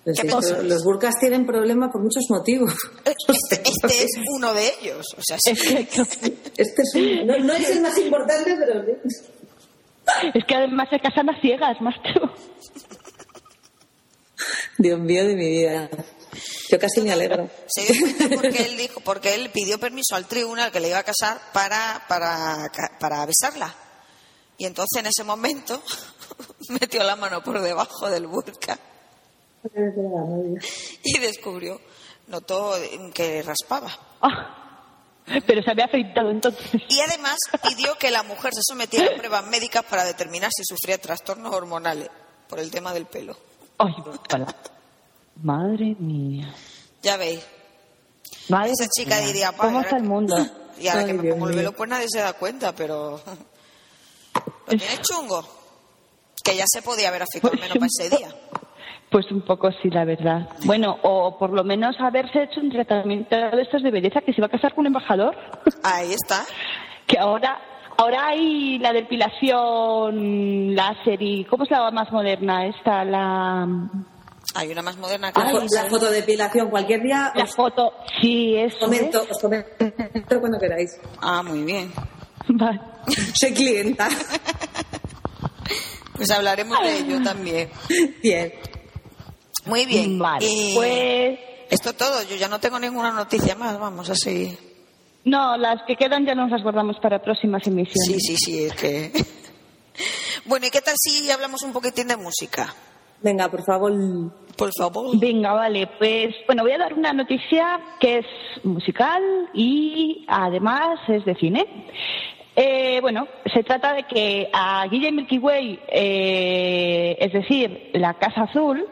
Pues ¿Qué esto- pensáis? los burkas tienen problemas por muchos motivos. Este, este es uno de ellos. O sea, sí. Este es un- no, no es el más importante, pero es que además se casan a ciegas, macho. Dios mío de mi vida. Yo casi me alegro. se dio cuenta porque él dijo, porque él pidió permiso al tribunal que le iba a casar para, para, para besarla. Y entonces en ese momento metió la mano por debajo del burka y descubrió, notó que raspaba. Ah, pero se había afeitado entonces. Y además pidió que la mujer se sometiera a pruebas médicas para determinar si sufría trastornos hormonales por el tema del pelo. Ay. Madre mía. Ya veis. Madre Esa chica mía. diría, "Pa, ¿Cómo está el mundo? Y ahora Ay, que me Dios pongo el velo, pues nadie se da cuenta, pero. Lo tiene chungo. Que ya se podía haber afectado menos para ese día. Pues un poco sí, la verdad. Bueno, o por lo menos haberse hecho un tratamiento de estos de belleza que se iba a casar con un embajador. Ahí está. que ahora ahora hay la depilación láser y ¿cómo es la más moderna? Esta la Hay una más moderna que La, la fotodepilación, cualquier día la os foto. Sí, eso. comento, es. os comento cuando queráis. Ah, muy bien. Vale. Soy clienta. Pues hablaremos de ello también. Bien. Muy bien. Vale, Y pues Esto todo, yo ya no tengo ninguna noticia más, vamos, así. no, las que quedan ya nos las guardamos para próximas emisiones. Sí, sí, sí, es que. Bueno, ¿y qué tal si hablamos un poquitín de música? Venga, por favor. Por favor. Venga, vale, pues bueno, voy a dar una noticia que es musical y además es de cine. Eh, bueno, se trata de que a Guille Milky Way, eh, es decir, la Casa Azul,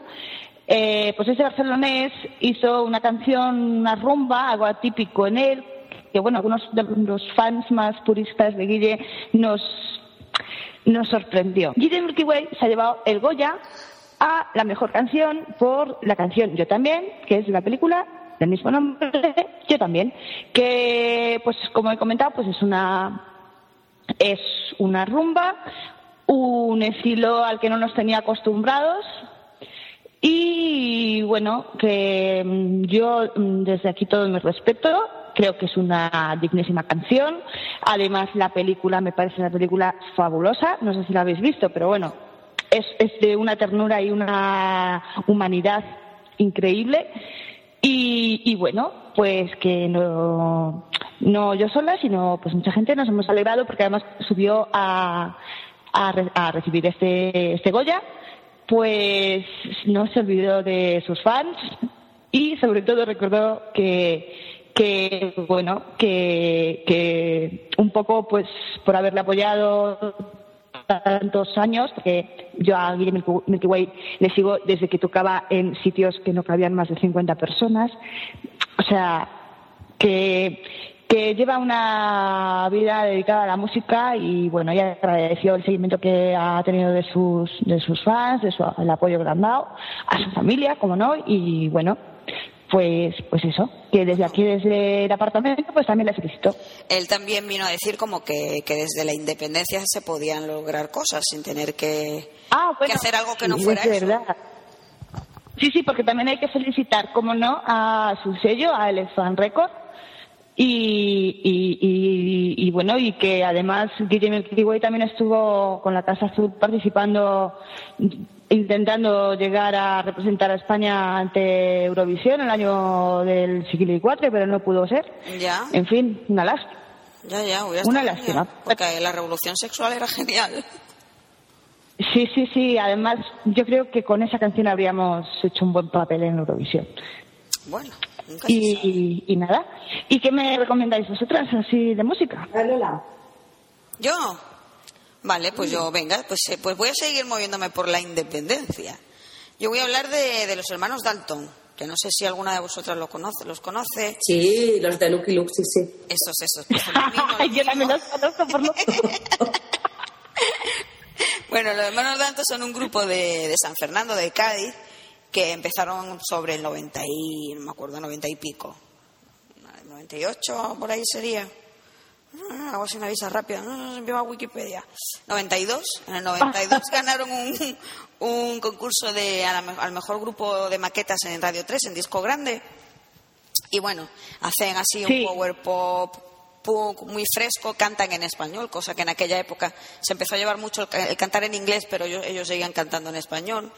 eh, pues ese barcelonés hizo una canción, una rumba, algo atípico en él, que bueno, algunos de los fans más puristas de Guille nos, nos sorprendió. Guille Milky Way se ha llevado el Goya a la mejor canción por la canción Yo también, que es la película del mismo nombre, Yo también, que pues como he comentado, pues es una es una rumba, un estilo al que no nos tenía acostumbrados y bueno, que mm, yo mm, desde aquí todo mi respeto, creo que es una dignísima canción. Además, la película me parece una película fabulosa, no sé si la habéis visto, pero bueno, es, es de una ternura y una humanidad increíble. Y, y bueno, pues que no, no yo sola, sino pues mucha gente nos hemos alegrado porque además subió a, a, a recibir este, este Goya, pues no se olvidó de sus fans y sobre todo recordó que, que bueno, que, que un poco pues por haberle apoyado tantos años, porque yo a Guille Milky Way le sigo desde que tocaba en sitios que no cabían más de 50 personas. O sea, que, que lleva una vida dedicada a la música y bueno, ella agradeció el seguimiento que ha tenido de sus, de sus fans, de su, el apoyo que le han dado, a su familia, como no, y bueno, pues, pues eso, que desde aquí, desde el apartamento, pues también le felicito. Él también vino a decir como que, que desde la independencia se podían lograr cosas sin tener que, Ah, bueno, que hacer algo que no fuera es eso. verdad. Sí, sí, porque también hay que felicitar, como no, a su sello, a Elephant Record. Y, y, y, y bueno, y que además Guillermo Kiway también estuvo con la Casa Azul participando, intentando llegar a representar a España ante Eurovisión el año del siglo IV, pero no pudo ser. Ya, En fin, una lástima. ya, ya, Una lástima. genial, Porque la revolución sexual era genial. Sí, sí, sí. Además, yo creo que con esa canción habríamos hecho un buen papel en Eurovisión. Bueno. Y, y nada. ¿Y qué me recomendáis vosotras así de música? Lola. ¿Yo? Vale, pues yo, venga, pues, eh, pues voy a seguir moviéndome por la independencia. Yo voy a hablar de, de los hermanos Dalton, que no sé si alguna de vosotras lo conoce, los conoce. Sí, los de Lucky Luke, sí, sí. Esos, esos. pues yo también los conozco por lo Bueno, los hermanos Dalton son un grupo de, de San Fernando, de Cádiz, que empezaron sobre el 90 y, no me acuerdo, 90 y pico. 98, por ahí sería. Ah, Hago así una visa rápida, no, envío a Wikipedia. 92, en el 92 ganaron un, un concurso de, a la al mejor grupo de maquetas en Radio 3, en disco grande. Y bueno, hacen así Sí. un power pop punk muy fresco, cantan en español, cosa que en aquella época se empezó a llevar mucho el, el cantar en inglés, pero ellos, ellos seguían cantando en español.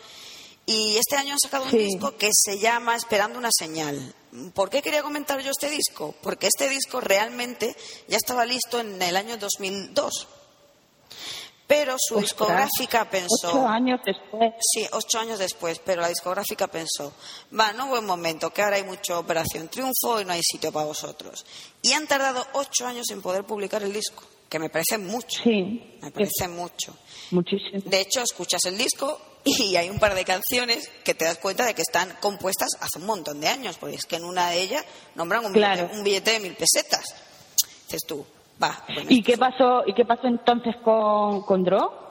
Y este año han sacado un Sí. disco que se llama Esperando una señal. ¿Por qué quería comentar yo este disco? Porque este disco realmente ya estaba listo en el año 2002. Pero su Ostras, discográfica pensó... Ocho años después. Sí, ocho años después, pero la discográfica pensó, va, no buen momento, que ahora hay mucha Operación Triunfo y no hay sitio para vosotros. Y han tardado ocho años en poder publicar el disco, que me parece mucho, Sí. me parece mucho. Muchísimo. De hecho, escuchas el disco y hay un par de canciones que te das cuenta de que están compuestas hace un montón de años, porque es que en una de ellas nombran un, Claro. billete, un billete de mil pesetas. Dices tú, va. bueno, ¿Y qué pasó, ¿y qué pasó entonces con, con Dro?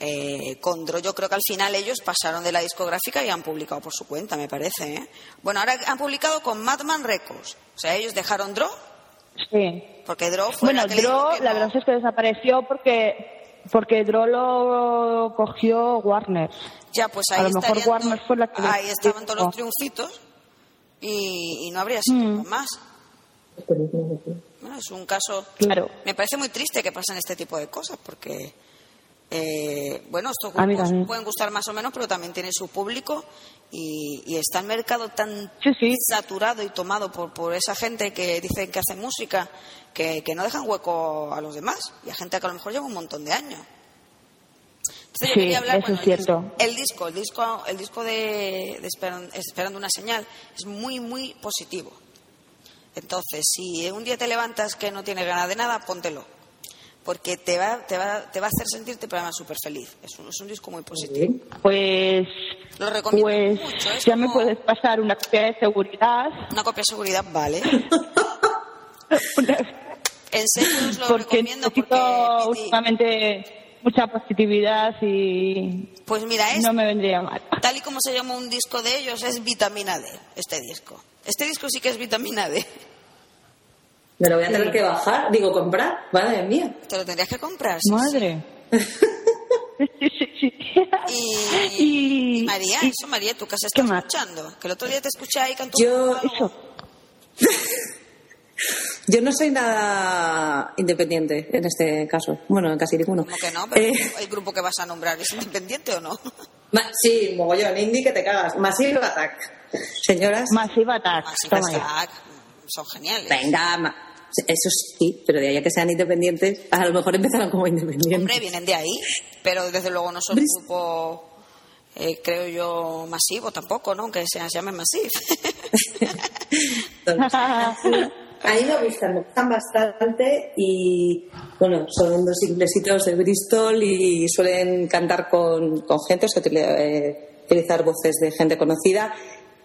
eh, con Dro, yo creo que al final ellos pasaron de la discográfica y han publicado por su cuenta, me parece. ¿eh? Bueno, ahora han publicado con Madman Records. O sea, ellos dejaron Dro, Sí. porque Dro fue Bueno, la que Dro, la verdad es que desapareció porque, porque Dro lo cogió Warner. Ya, pues a ahí, lo mejor estarían Warner todos- fue la que les ahí estaban todos los triunfitos y, y no habría sido Mm. más. Bueno, es un caso Claro. Me parece muy triste que pasen este tipo de cosas porque, eh, bueno, estos A mí grupos pueden gustar más o menos, pero también tienen su público y, y está el mercado tan Sí, sí. saturado y tomado por, por esa gente que dicen que hace música que, que no dejan hueco a los demás y a gente que a lo mejor lleva un montón de años. Entonces yo Sí, quería hablar, eso bueno, es cierto. El, disco, el disco, el disco de, de Esperan- Esperando una señal es muy, muy positivo. Entonces, si un día te levantas que no tienes ganas de nada, póntelo. Porque te va, te va, te va a hacer sentirte pero además súper feliz. Es un, es un disco muy positivo. Pues, Lo recomiendo pues mucho. Es ya me puedes pasar una copia de seguridad. Una copia de seguridad, vale. Una- En serio os lo porque recomiendo porque... últimamente mucha positividad y Pues mira, es, no me vendría mal. tal y como se llama un disco de ellos, es vitamina D, este disco. Este disco sí que es vitamina D. Me lo voy a tener que bajar, digo, comprar. Madre mía. Te lo tendrías que comprar. sí, Madre. Sí, sí, sí. Y, Y- y María, y- eso María, tú que has ¿Qué estado más? escuchando. Que el otro día te escuché ahí con tu Yo- Eso. Yo no soy nada independiente en este caso. Bueno, en casi ninguno. Como que no, pero Eh, el grupo que vas a nombrar es independiente o no. ma- sí, mogollón, indie que te cagas. Massive Attack. Señoras, Massive Attack. Ya. Attack, son geniales. venga, eso sí, pero de ahí a que sean independientes, a lo mejor empezaron como independientes. Hombre, vienen de ahí, pero desde luego no son un grupo, eh, creo yo, masivo tampoco, ¿no? Aunque se llame Massive. Entonces, a mí me gustan, me gustan bastante y Bueno, son dos inglesitos de Bristol y suelen cantar con, con gente, o sea, eh, utilizar voces de gente conocida,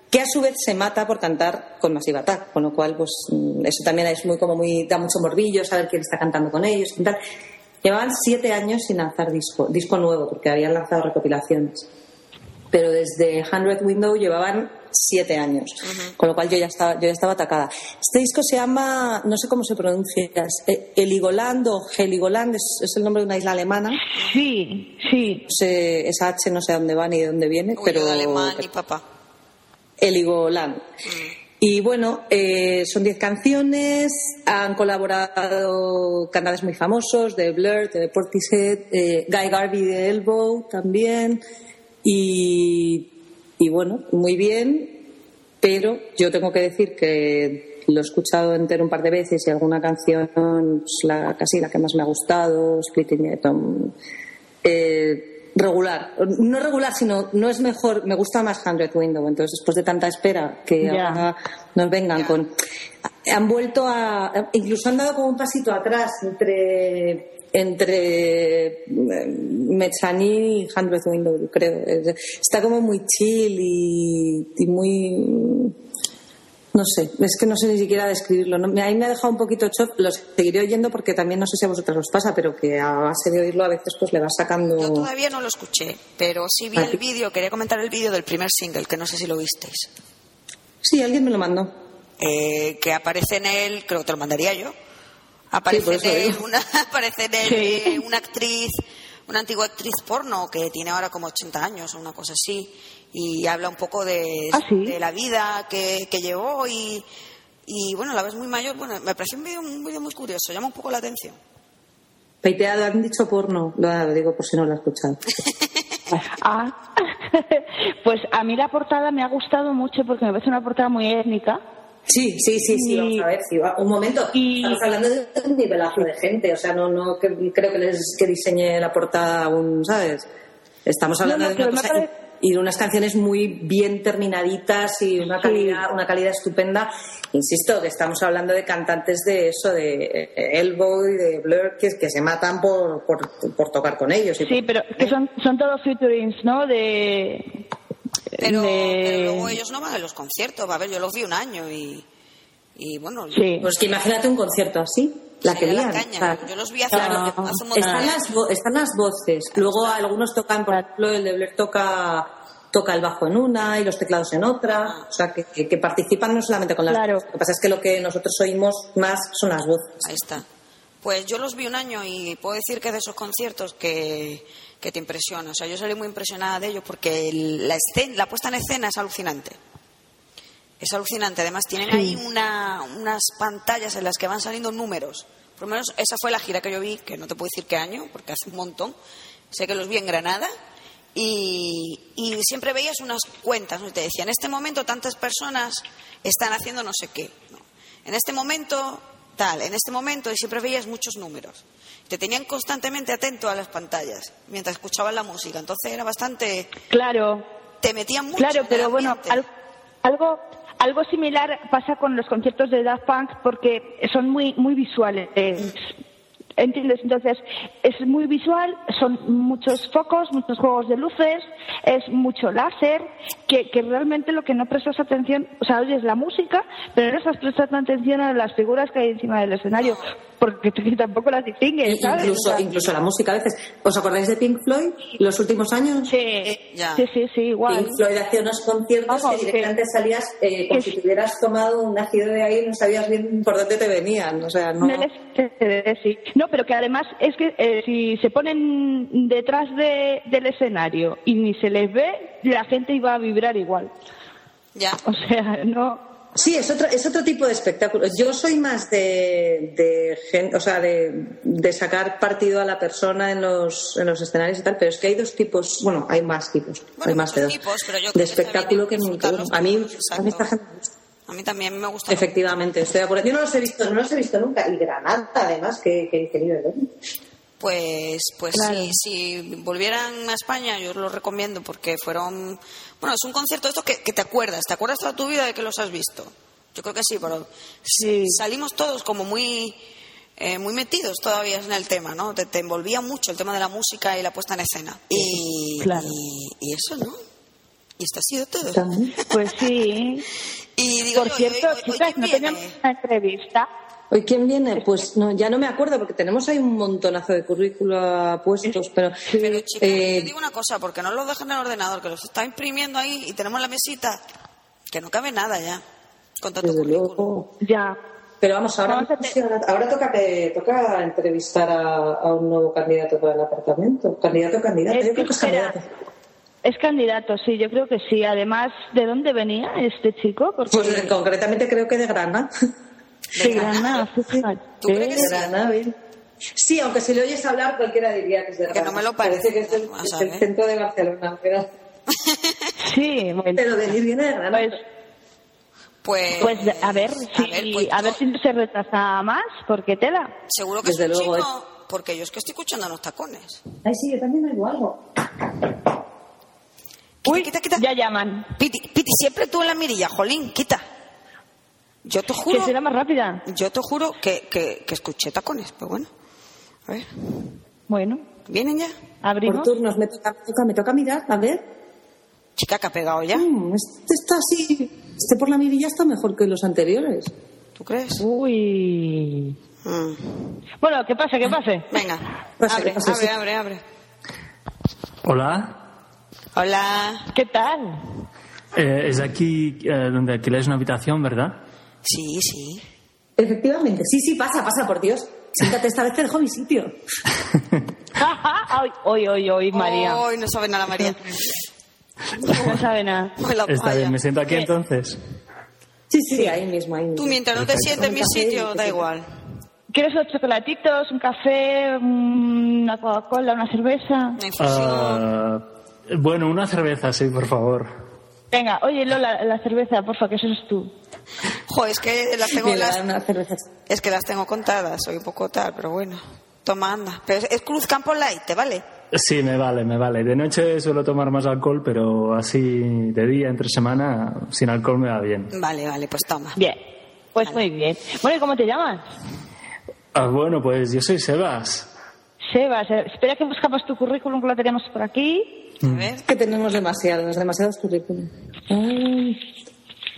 que a su vez se mata por cantar con Massive Attack, con lo cual, pues, mm, eso también es muy, como muy, da mucho morbillo saber quién está cantando con ellos y tal. Llevaban siete años sin lanzar disco, disco nuevo, porque habían lanzado recopilaciones. Pero desde Hundred Window llevaban siete años, con lo cual yo ya estaba, yo ya estaba atacada. Este disco se llama, no sé cómo se pronuncia, eh, Heligoland o Heligoland, es, es el nombre de una isla alemana. Sí, sí. Esa H no sé a dónde va ni de dónde viene, Uy, pero alemán y papá. Heligoland. Y bueno, eh, son 10 canciones, han colaborado cantantes muy famosos, de Blur, de Portishead, eh, Guy Garvey de Elbow también, y, y bueno, muy bien, pero yo tengo que decir que lo he escuchado entero un par de veces y alguna canción, pues, la, casi la que más me ha gustado, Splitting the Atom, eh, regular. No regular, sino no es mejor. Me gusta más Hundred Window. Entonces, después de tanta espera que ahora nos vengan con. Han vuelto a. Incluso han dado como un pasito atrás entre. Entre eh, Mechani y Hundred Window, creo. Es- Está como muy chill y, y muy. No sé, es que no sé ni siquiera describirlo. ¿no? Ahí me ha dejado un poquito choc. Lo seguiré oyendo porque también no sé si a vosotros os pasa, pero que a base de oírlo a veces pues le va sacando. Yo todavía no lo escuché, pero sí vi ¿A el vídeo, quería comentar el vídeo del primer single, que no sé si lo visteis. Sí, alguien me lo mandó. Eh, que aparece en él, creo que te lo mandaría yo. Aparece en él una, aparece en él, eh, una actriz, una antigua actriz porno que tiene ahora como 80 años o una cosa así, y habla un poco de, Ah, ¿sí? de la vida que, que llevó y, y bueno, la ves muy mayor. Bueno, me pareció un vídeo un vídeo muy curioso, llama un poco la atención. Peiteado, han dicho porno. Lo digo por si no lo has escuchado. Ah, pues a mí la portada me ha gustado mucho porque me parece una portada muy étnica. Sí, sí, sí, sí, Y- vamos a ver. sí, va. un momento. y- Estamos hablando de un nivelazo de gente. O sea, no, no que- creo que les que diseñe la portada aún, ¿sabes? Estamos hablando No, no, de una cosa parece- y de unas canciones muy bien terminaditas y una Sí. calidad, una calidad estupenda. Insisto, que estamos hablando de cantantes de eso, de eh, Elbow y de Blur, que, que se matan por, por, por tocar con ellos. y Sí, por- pero que son, son todos featurings, ¿no? De. Pero, de- pero luego ellos no van a los conciertos, va a ver, yo los vi un año y, y bueno, Sí. Pues que imagínate un concierto así, la que la caña. o sea, yo los vi hace, Claro, hace un están años. las, están las voces. Luego algunos tocan, por ejemplo, el de Blair toca, toca el bajo en una y los teclados en otra. O sea, que, que- que participan no solamente con las Claro. voces. Lo que pasa es que lo que nosotros oímos más son las voces. Ahí está. Pues yo los vi un año y puedo decir que de esos conciertos que, que te impresiona. O sea, yo salí muy impresionada de ellos porque el- la, escena, la puesta en escena es alucinante. Es alucinante. Además, tienen ahí una, unas pantallas en las que van saliendo números. Por lo menos esa fue la gira que yo vi, que no te puedo decir qué año, porque hace un montón. Sé que los vi en Granada. Y, y siempre veías unas cuentas, ¿no? Te decía, en este momento tantas personas están haciendo no sé qué. ¿no? En este momento, tal, en este momento, y siempre veías muchos números. Te tenían constantemente atento a las pantallas mientras escuchaban la música. Entonces era bastante. Claro, Te metían mucho. claro, en el pero bueno, algo, algo similar pasa con los conciertos de Daft Punk porque son muy, muy visuales. ¿Entiendes? Entonces, es muy visual, son muchos focos, muchos juegos de luces, es mucho láser, que, que realmente lo que no prestas atención, o sea, oyes la música, pero no estás prestando atención a las figuras que hay encima del escenario, porque tú tampoco las distingues, ¿sabes? O Incluso, sea, incluso la música a veces. ¿Os acordáis de Pink Floyd los últimos años? Sí, Ya. sí, sí, sí, igual. Pink Floyd hacía unos conciertos que directamente salías eh, como que- si te hubieras tomado un ácido de ahí y no sabías bien por dónde te venían. O sea, no. No, pero que además es que eh, si se ponen detrás de- del escenario y ni se les ve, la gente iba a vibrar igual. Ya. O sea, no. Sí, es otro, es otro tipo de espectáculo. Yo soy más de, de, o sea, de, de sacar partido a la persona en los, en los escenarios y tal, pero es que hay dos tipos, bueno, hay más tipos, Bueno, hay más de dos. tipos, pero yo de espectáculo que disfrutarlos a mí, a mí esta gente me gusta. A mí también me gusta. Efectivamente, estoy de acuerdo. Yo no los he visto, no los he visto nunca. Y Granada, además, que, que, que nivel, ¿eh? Pues, pues Claro. si, si volvieran a España, yo os lo recomiendo porque fueron. Bueno, es un concierto de estos que, que te acuerdas, te acuerdas toda tu vida de que los has visto. Yo creo que sí, pero Sí. salimos todos como muy eh, muy metidos todavía en el tema, ¿no? Te, te envolvía mucho el tema de la música y la puesta en escena. Y, Claro. y, y eso, ¿no? Y esto ha sido todo. También. Pues sí. Y digo, Por yo, cierto, hoy chicas, ¿no viene? teníamos una entrevista? ¿Hoy quién viene? Pues no, ya no me acuerdo porque tenemos ahí un montonazo de currícula puestos, pero, Pero chicas, eh, te digo una cosa, porque no los dejan en el ordenador, que los está imprimiendo ahí y tenemos la mesita, que no cabe nada ya. Con tanto luego. Ya. Pero vamos, ahora, te- ahora, ahora toca, que- toca entrevistar a, a un nuevo candidato para el apartamento. Candidato o candidata, Es yo creo que es candidato. Es candidato, sí, yo creo que sí. Además, ¿de dónde venía este chico? Porque Pues eh, concretamente creo que de Granada. De Granada. ¿Tú crees que? Granada, bien. Sí, aunque si le oyes hablar cualquiera diría que es de Que Granada. no me lo parece, que es vamos es a ver. centro de Barcelona. Pero, Sí, bueno. pero venir viene de Granada. Pues, Pues, pues a ver, si, a ver, pues, a ver si se retrasa más, porque tela. seguro que Desde es un luego, chico, porque yo es que estoy escuchando los tacones. Ay, sí, yo también oigo algo. Quita, Uy, quita, quita. ya llaman. Piti, Piti, siempre tú en la mirilla, jolín, quita. Yo te Que juro, será más rápida. yo te juro que, que, que escuché tacones, pero bueno. A ver, Bueno, ¿vienen ya? Por abrimos. turnos, me toca, me toca, me toca mirar, a ver. Chica, que ha pegado ya, Mm, este está así. Este por la mirilla está mejor que los anteriores. ¿tú crees? Uy. Mm. Bueno, que pase, que pase. Venga, abre, abre, sí. abre, abre. Hola, Hola. ¿Qué tal? Eh, es aquí eh, donde alquiláis una habitación, ¿verdad? Sí, sí. Efectivamente, sí, sí, pasa, pasa, por Dios. Siéntate, esta vez te dejo mi sitio. Ay, hoy, hoy, hoy, María. Hoy no sabe nada, María. No sabe nada. Está bien, me siento aquí entonces. Sí, sí, ahí mismo, ahí mismo. Tú mientras no te sientes en mi sitio, da igual. ¿Quieres unos chocolatitos, un café, una Coca-Cola, una cerveza? Ah, bueno, una cerveza, sí, por favor. Venga, oye Lola, la cerveza, porfa, que eso eres tú. Joder, es que las tengo las, es que las tengo contadas, soy un poco tal, pero bueno. Toma, anda. Pero es, es Cruz Campo Light, ¿te vale? Sí, me vale, me vale. De noche suelo tomar más alcohol, pero así de día, entre semana, sin alcohol me va bien. Vale, vale, pues toma. Bien, pues muy bien. Bueno, ¿y cómo te llamas? Ah, bueno, pues yo soy Sebas. Sebas, eh, espera que buscamos tu currículum que lo tenemos por aquí. A ver. Es que tenemos demasiados, demasiados currículum. Ay,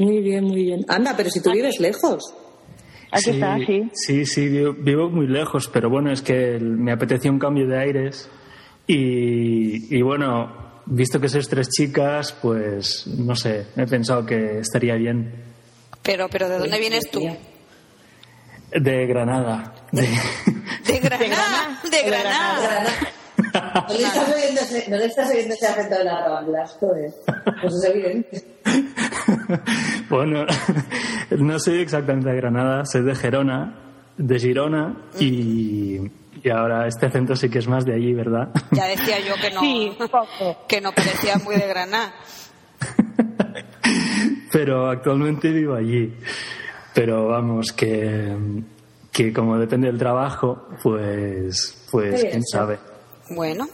muy bien, muy bien. Anda, pero si tú vives lejos. Aquí está, sí. Sí, sí, vivo, vivo muy lejos, pero bueno, es que el- me apetecía un cambio de aires. Y, y bueno, visto que sois tres chicas, pues no sé, he pensado que estaría bien. Pero, pero ¿de dónde vienes tú? De Granada. De- De Granada. De De Granada. ¿No le estás oyendo ese, no le estás oyendo ese acento de las ramblas? Joder. Pues es evidente. bueno, no soy exactamente de Granada, soy de Gerona, de Girona y, y ahora este acento sí que es más de allí, ¿verdad? Ya decía yo que no, Sí, que no parecía muy de Granada. pero actualmente vivo allí. Pero vamos, que, que como depende del trabajo, pues, pues quién sí. sabe. Bueno,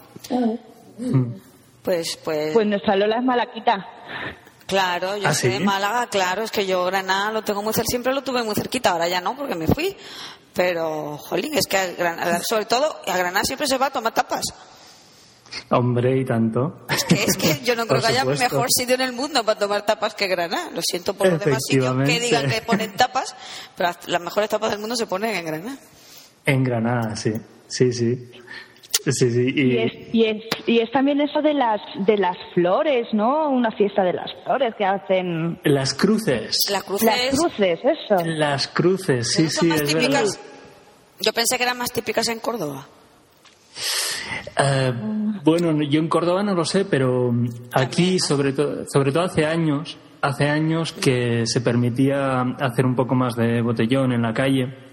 pues, pues, Pues nuestra Lola es malaquita. claro, yo ¿Ah, soy sí? de Málaga, claro, es que yo Granada lo tengo muy cerca, siempre lo tuve muy cerquita, ahora ya no, porque me fui. Pero, jolín, es que a Granada, sobre todo a Granada siempre se va a tomar tapas. Hombre, y tanto. Es que, es que yo no creo que haya mejor sitio en el mundo para tomar tapas que Granada. Lo siento por los demás sitios que digan que ponen tapas, pero las mejores tapas del mundo se ponen en Granada. En Granada, sí. Sí, sí. Sí, sí. Y Y, es, y es, y es también eso de las, de las flores, ¿no? Una fiesta de las flores que hacen. las cruces. Las cruces, Las cruces, eso. Las cruces, sí, ¿no son sí, es típicas? verdad. Yo pensé que eran más típicas en Córdoba. Eh, bueno, no- yo en Córdoba no lo sé, pero aquí, sobre, to- sobre todo hace años, hace años que se permitía hacer un poco más de botellón en la calle.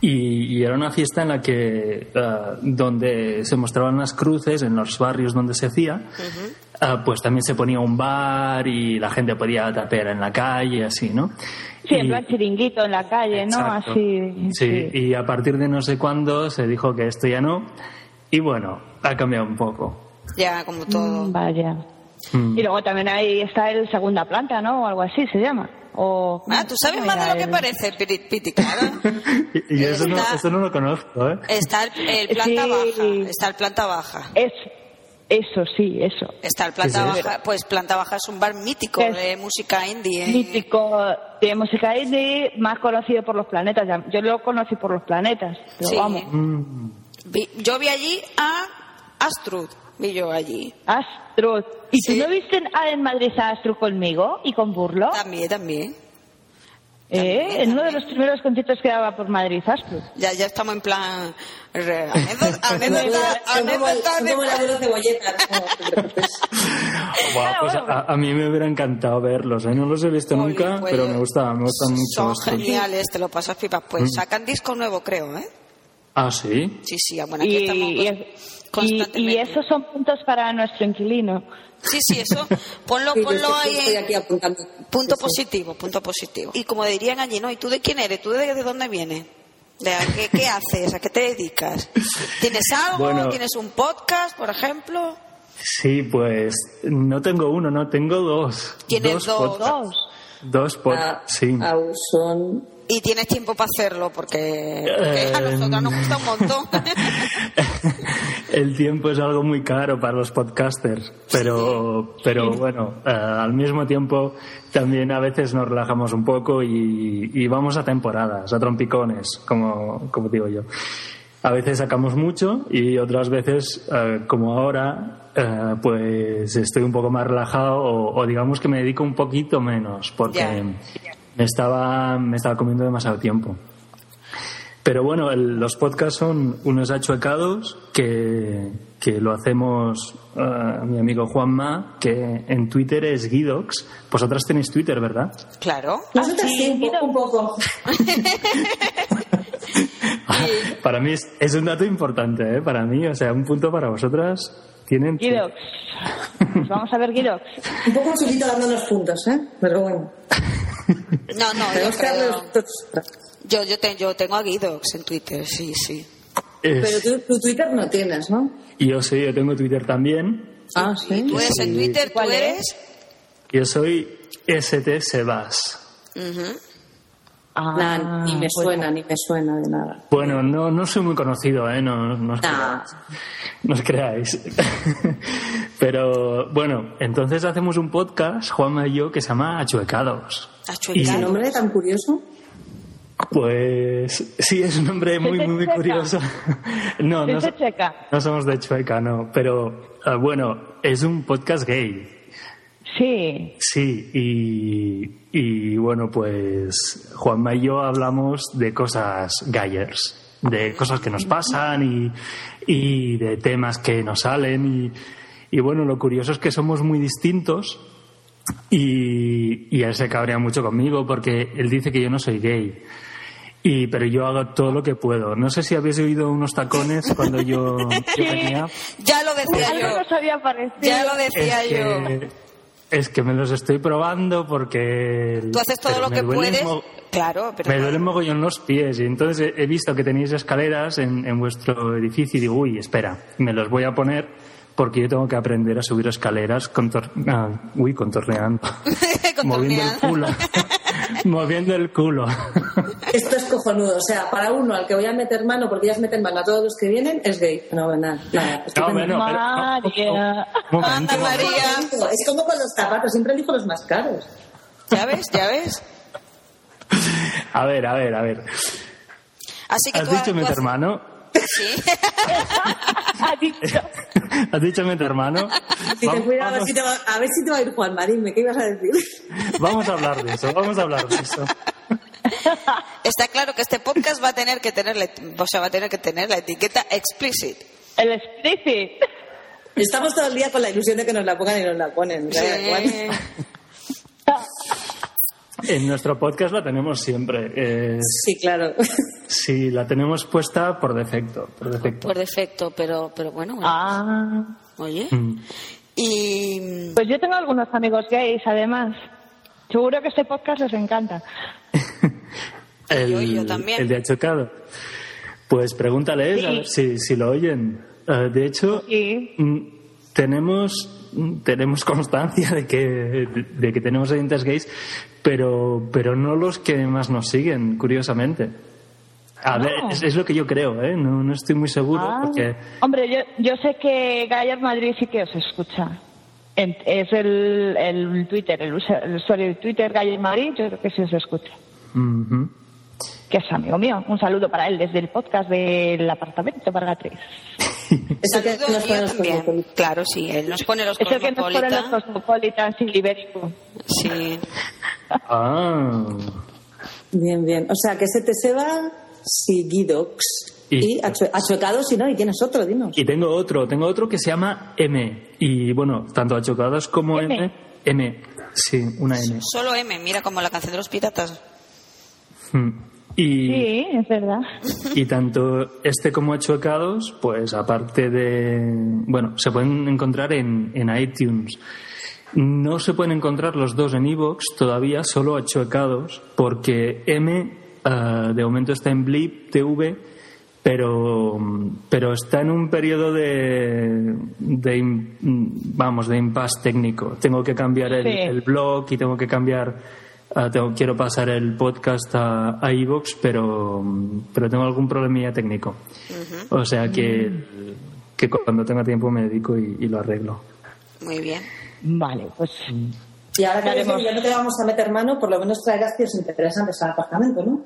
Y, y era una fiesta en la que, eh, donde se mostraban las cruces, en los barrios donde se hacía, eh, pues también se ponía un bar y la gente podía tapear en la calle, así, ¿no? Sí, en Y- plan chiringuito en la calle, ¿no? Así. Sí, y a partir de no sé cuándo se dijo que esto ya no. Y bueno, ha cambiado un poco. Ya, como todo. Mm, Vaya. Mm. Y luego también ahí está el segunda planta, ¿no? O algo así se llama. O, Ah, tú sabes ¿cómo más de lo que parece, Piti, claro. Y, y eso, no, Está- eso no lo conozco, ¿eh? Está el, el planta Sí. baja, está el planta baja. Es, eso, sí, eso. Está el planta baja, pues planta baja es un bar mítico Es de música indie. ¿eh? Mítico de música indie, más conocido por los planetas. Yo lo conocí por los planetas. Pero Sí. vamos, Mm. Vi- yo vi allí a Astrud, vi yo allí. Astrud. ¿Y Sí. tú no viste a- en Madrid a Astrud conmigo y con Burlo? También, también. ¿Eh? En uno de los primeros conciertos que daba por Madrid, Astrud. Ya, ya estamos en plan. pues a, mí me hubiera encantado verlos, ¿eh? No los he visto Oye, nunca, pues, pero me gusta, me gustan mucho. Son geniales, te lo pasas pipas. Pues Mm. sacan disco nuevo, creo, ¿eh? Ah, sí. Sí, sí, bueno, aquí Y, estamos y, y- esos son puntos para nuestro inquilino. Sí, sí, eso. Ponlo, ponlo ahí estoy en aquí apuntando. punto Sí, sí. positivo, punto positivo. Y como dirían allí, ¿no? ¿Y tú de quién eres? ¿Tú de, de dónde vienes? ¿De a qué, qué haces? ¿A qué te dedicas? ¿Tienes algo? Bueno. ¿Tienes un podcast, por ejemplo? Sí, pues no tengo uno, no, tengo dos. Tienes dos. podcasts. Dos. Dos Ah, podcasts, sí. aún son Y tienes tiempo para hacerlo, porque, porque a Eh, nosotros nos gusta un montón. El tiempo es algo muy caro para los podcasters, pero, pero bueno, eh, al mismo tiempo también a veces nos relajamos un poco y, y vamos a temporadas, a trompicones, como, como digo yo. A veces sacamos mucho y otras veces, eh, como ahora, eh, pues estoy un poco más relajado o, o digamos que me dedico un poquito menos porque Ya. Me estaba, me estaba comiendo demasiado tiempo. Pero bueno, el- los podcasts son unos achuecados que, que lo hacemos eh, mi amigo Juanma, que en Twitter es Guidox. Vosotras tenéis Twitter, ¿verdad? claro. Nosotros sí, sí, un poco. Un poco. Para mí es, es un dato importante, ¿eh? Para mí, o sea, un punto para vosotras. Tienen Guidox. Pues vamos a ver Guidox. Un poco solito dándonos puntos, ¿eh? Pero bueno. No, no, yo creo... Yo, yo, te- yo tengo a Guidox en Twitter, sí, sí. Es- Pero tú, tu Twitter no tienes, ¿no? y yo sí, yo tengo Twitter también. Ah, ¿Y sí. tú eres en. Twitter? ¿Tú ¿Cuál es? eres? Yo soy ST Sebas. Ujú. Ah, Nah, ni me pues- suena, ni me suena de nada. Bueno, no, no soy muy conocido, ¿eh? No, no os Nah. creáis. No os creáis. Pero bueno, entonces hacemos un podcast, Juanma y yo, que se llama Achuecados. Achuecados. Y- ¿Ese nombre tan curioso? Pues sí, es un nombre muy, ¿Es de muy Chueca? curioso. No, no, ¿Es de so- Checa? no somos de Chueca, no. Pero ah, bueno, es un podcast gay. Sí. Sí, y, y bueno, pues Juanma y yo hablamos de cosas gayers, de cosas que nos pasan y, y de temas que nos salen. Y, y bueno, lo curioso es que somos muy distintos y, y él se cabrea mucho conmigo porque él dice que yo no soy gay. Y, pero yo hago todo lo que puedo. No sé si habéis oído unos tacones cuando yo, yo venía. Ya lo decía yo. nos había parecido. Ya lo decía Es yo. que, es que me los estoy probando porque... Tú haces todo lo me que puedes. Claro, pero. Me duelen mogollón los pies y entonces he he visto que tenéis escaleras en, en vuestro edificio y digo, uy, espera, me los voy a poner porque yo tengo que aprender a subir escaleras contor ah, uy, contorneando, moviendo el culo, moviendo el culo. Esto es cojonudo. O sea, para uno al que voy a meter mano, porque ellas meten mano a todos los que vienen, es gay. No, nada. nada. No, bueno, pero- María. un momento. Anda, María. Es como con los zapatos, siempre elijo los más caros. Ya ves, ya ves. A ver, a ver, a ver. Así que ¿Has tú dicho mi haces- hermano? Sí. Ha dicho. ¿Has dicho mi hermano? Si te cuidado, a ver vamos- si te va, a ver si te va a ir Juanma, dime, ¿qué ibas a decir? Vamos a hablar de eso, vamos a hablar de eso. Está claro que este podcast va a tener que tener, la, o sea, va a tener que tener la etiqueta explicit. El explicit. Estamos todo el día con la ilusión de que nos la pongan y nos la ponen. Sí. En nuestro podcast la tenemos siempre. eh, Sí, claro. sí, la tenemos puesta por defecto. Por defecto. Por defecto, pero, pero bueno, bueno. Ah. Oye. Mm. Y. Pues yo tengo algunos amigos gays, además. Seguro que este podcast les encanta. El, yo- yo también. el de Achocado. Pues pregúntales a Sí. ver si, si lo oyen. Eh, de hecho, Sí. mm, tenemos tenemos constancia de que de que tenemos oyentes gays, pero pero no los que más nos siguen, curiosamente. A No. ver, es, es lo que yo creo, ¿eh? No, no estoy muy seguro Ah. porque Hombre, yo, yo sé que Gallar Madrid sí que os escucha. En- es el, el Twitter, el, el usuario de Twitter, Gallar Madrid, yo creo que sí os escucha. Ujú. Que es amigo mío. Un saludo para él desde el podcast del apartamento para la 3. Eso que Saludos nos mío ponen los cosmopolitas. Claro, sí, él nos pone los Es el que nos pone los cosmopolitas. Cosmopolitans y Ibérico. Sí. Ah. Bien, bien. O sea, que se te se va Sigidox. Y- Y, achue- achuecado, si no, y tienes otro, dinos. Y tengo otro, tengo otro que se llama M. Y bueno, tanto achocados como M. M. M. Sí, una M. Solo M, mira como la canción de los piratas. Mm. Y, Sí, es verdad. y tanto este como achuecados, pues aparte de. Bueno, se pueden encontrar en, en iTunes. No se pueden encontrar los dos en iVoox todavía, solo achuecados, porque M ah, de momento está en Blip TV, pero, pero está en un periodo de, de vamos, de impasse técnico. Tengo que cambiar el, Sí. el blog y tengo que cambiar, ah, tengo, quiero pasar el podcast a, a iVoox, pero, pero tengo algún problemilla técnico. O sea que, que cuando tenga tiempo me dedico y- y lo arreglo. Muy bien. Vale, pues Y ahora que Haremos. ya no te vamos a meter mano, por lo menos traerás tíos interesantes al apartamento, ¿no?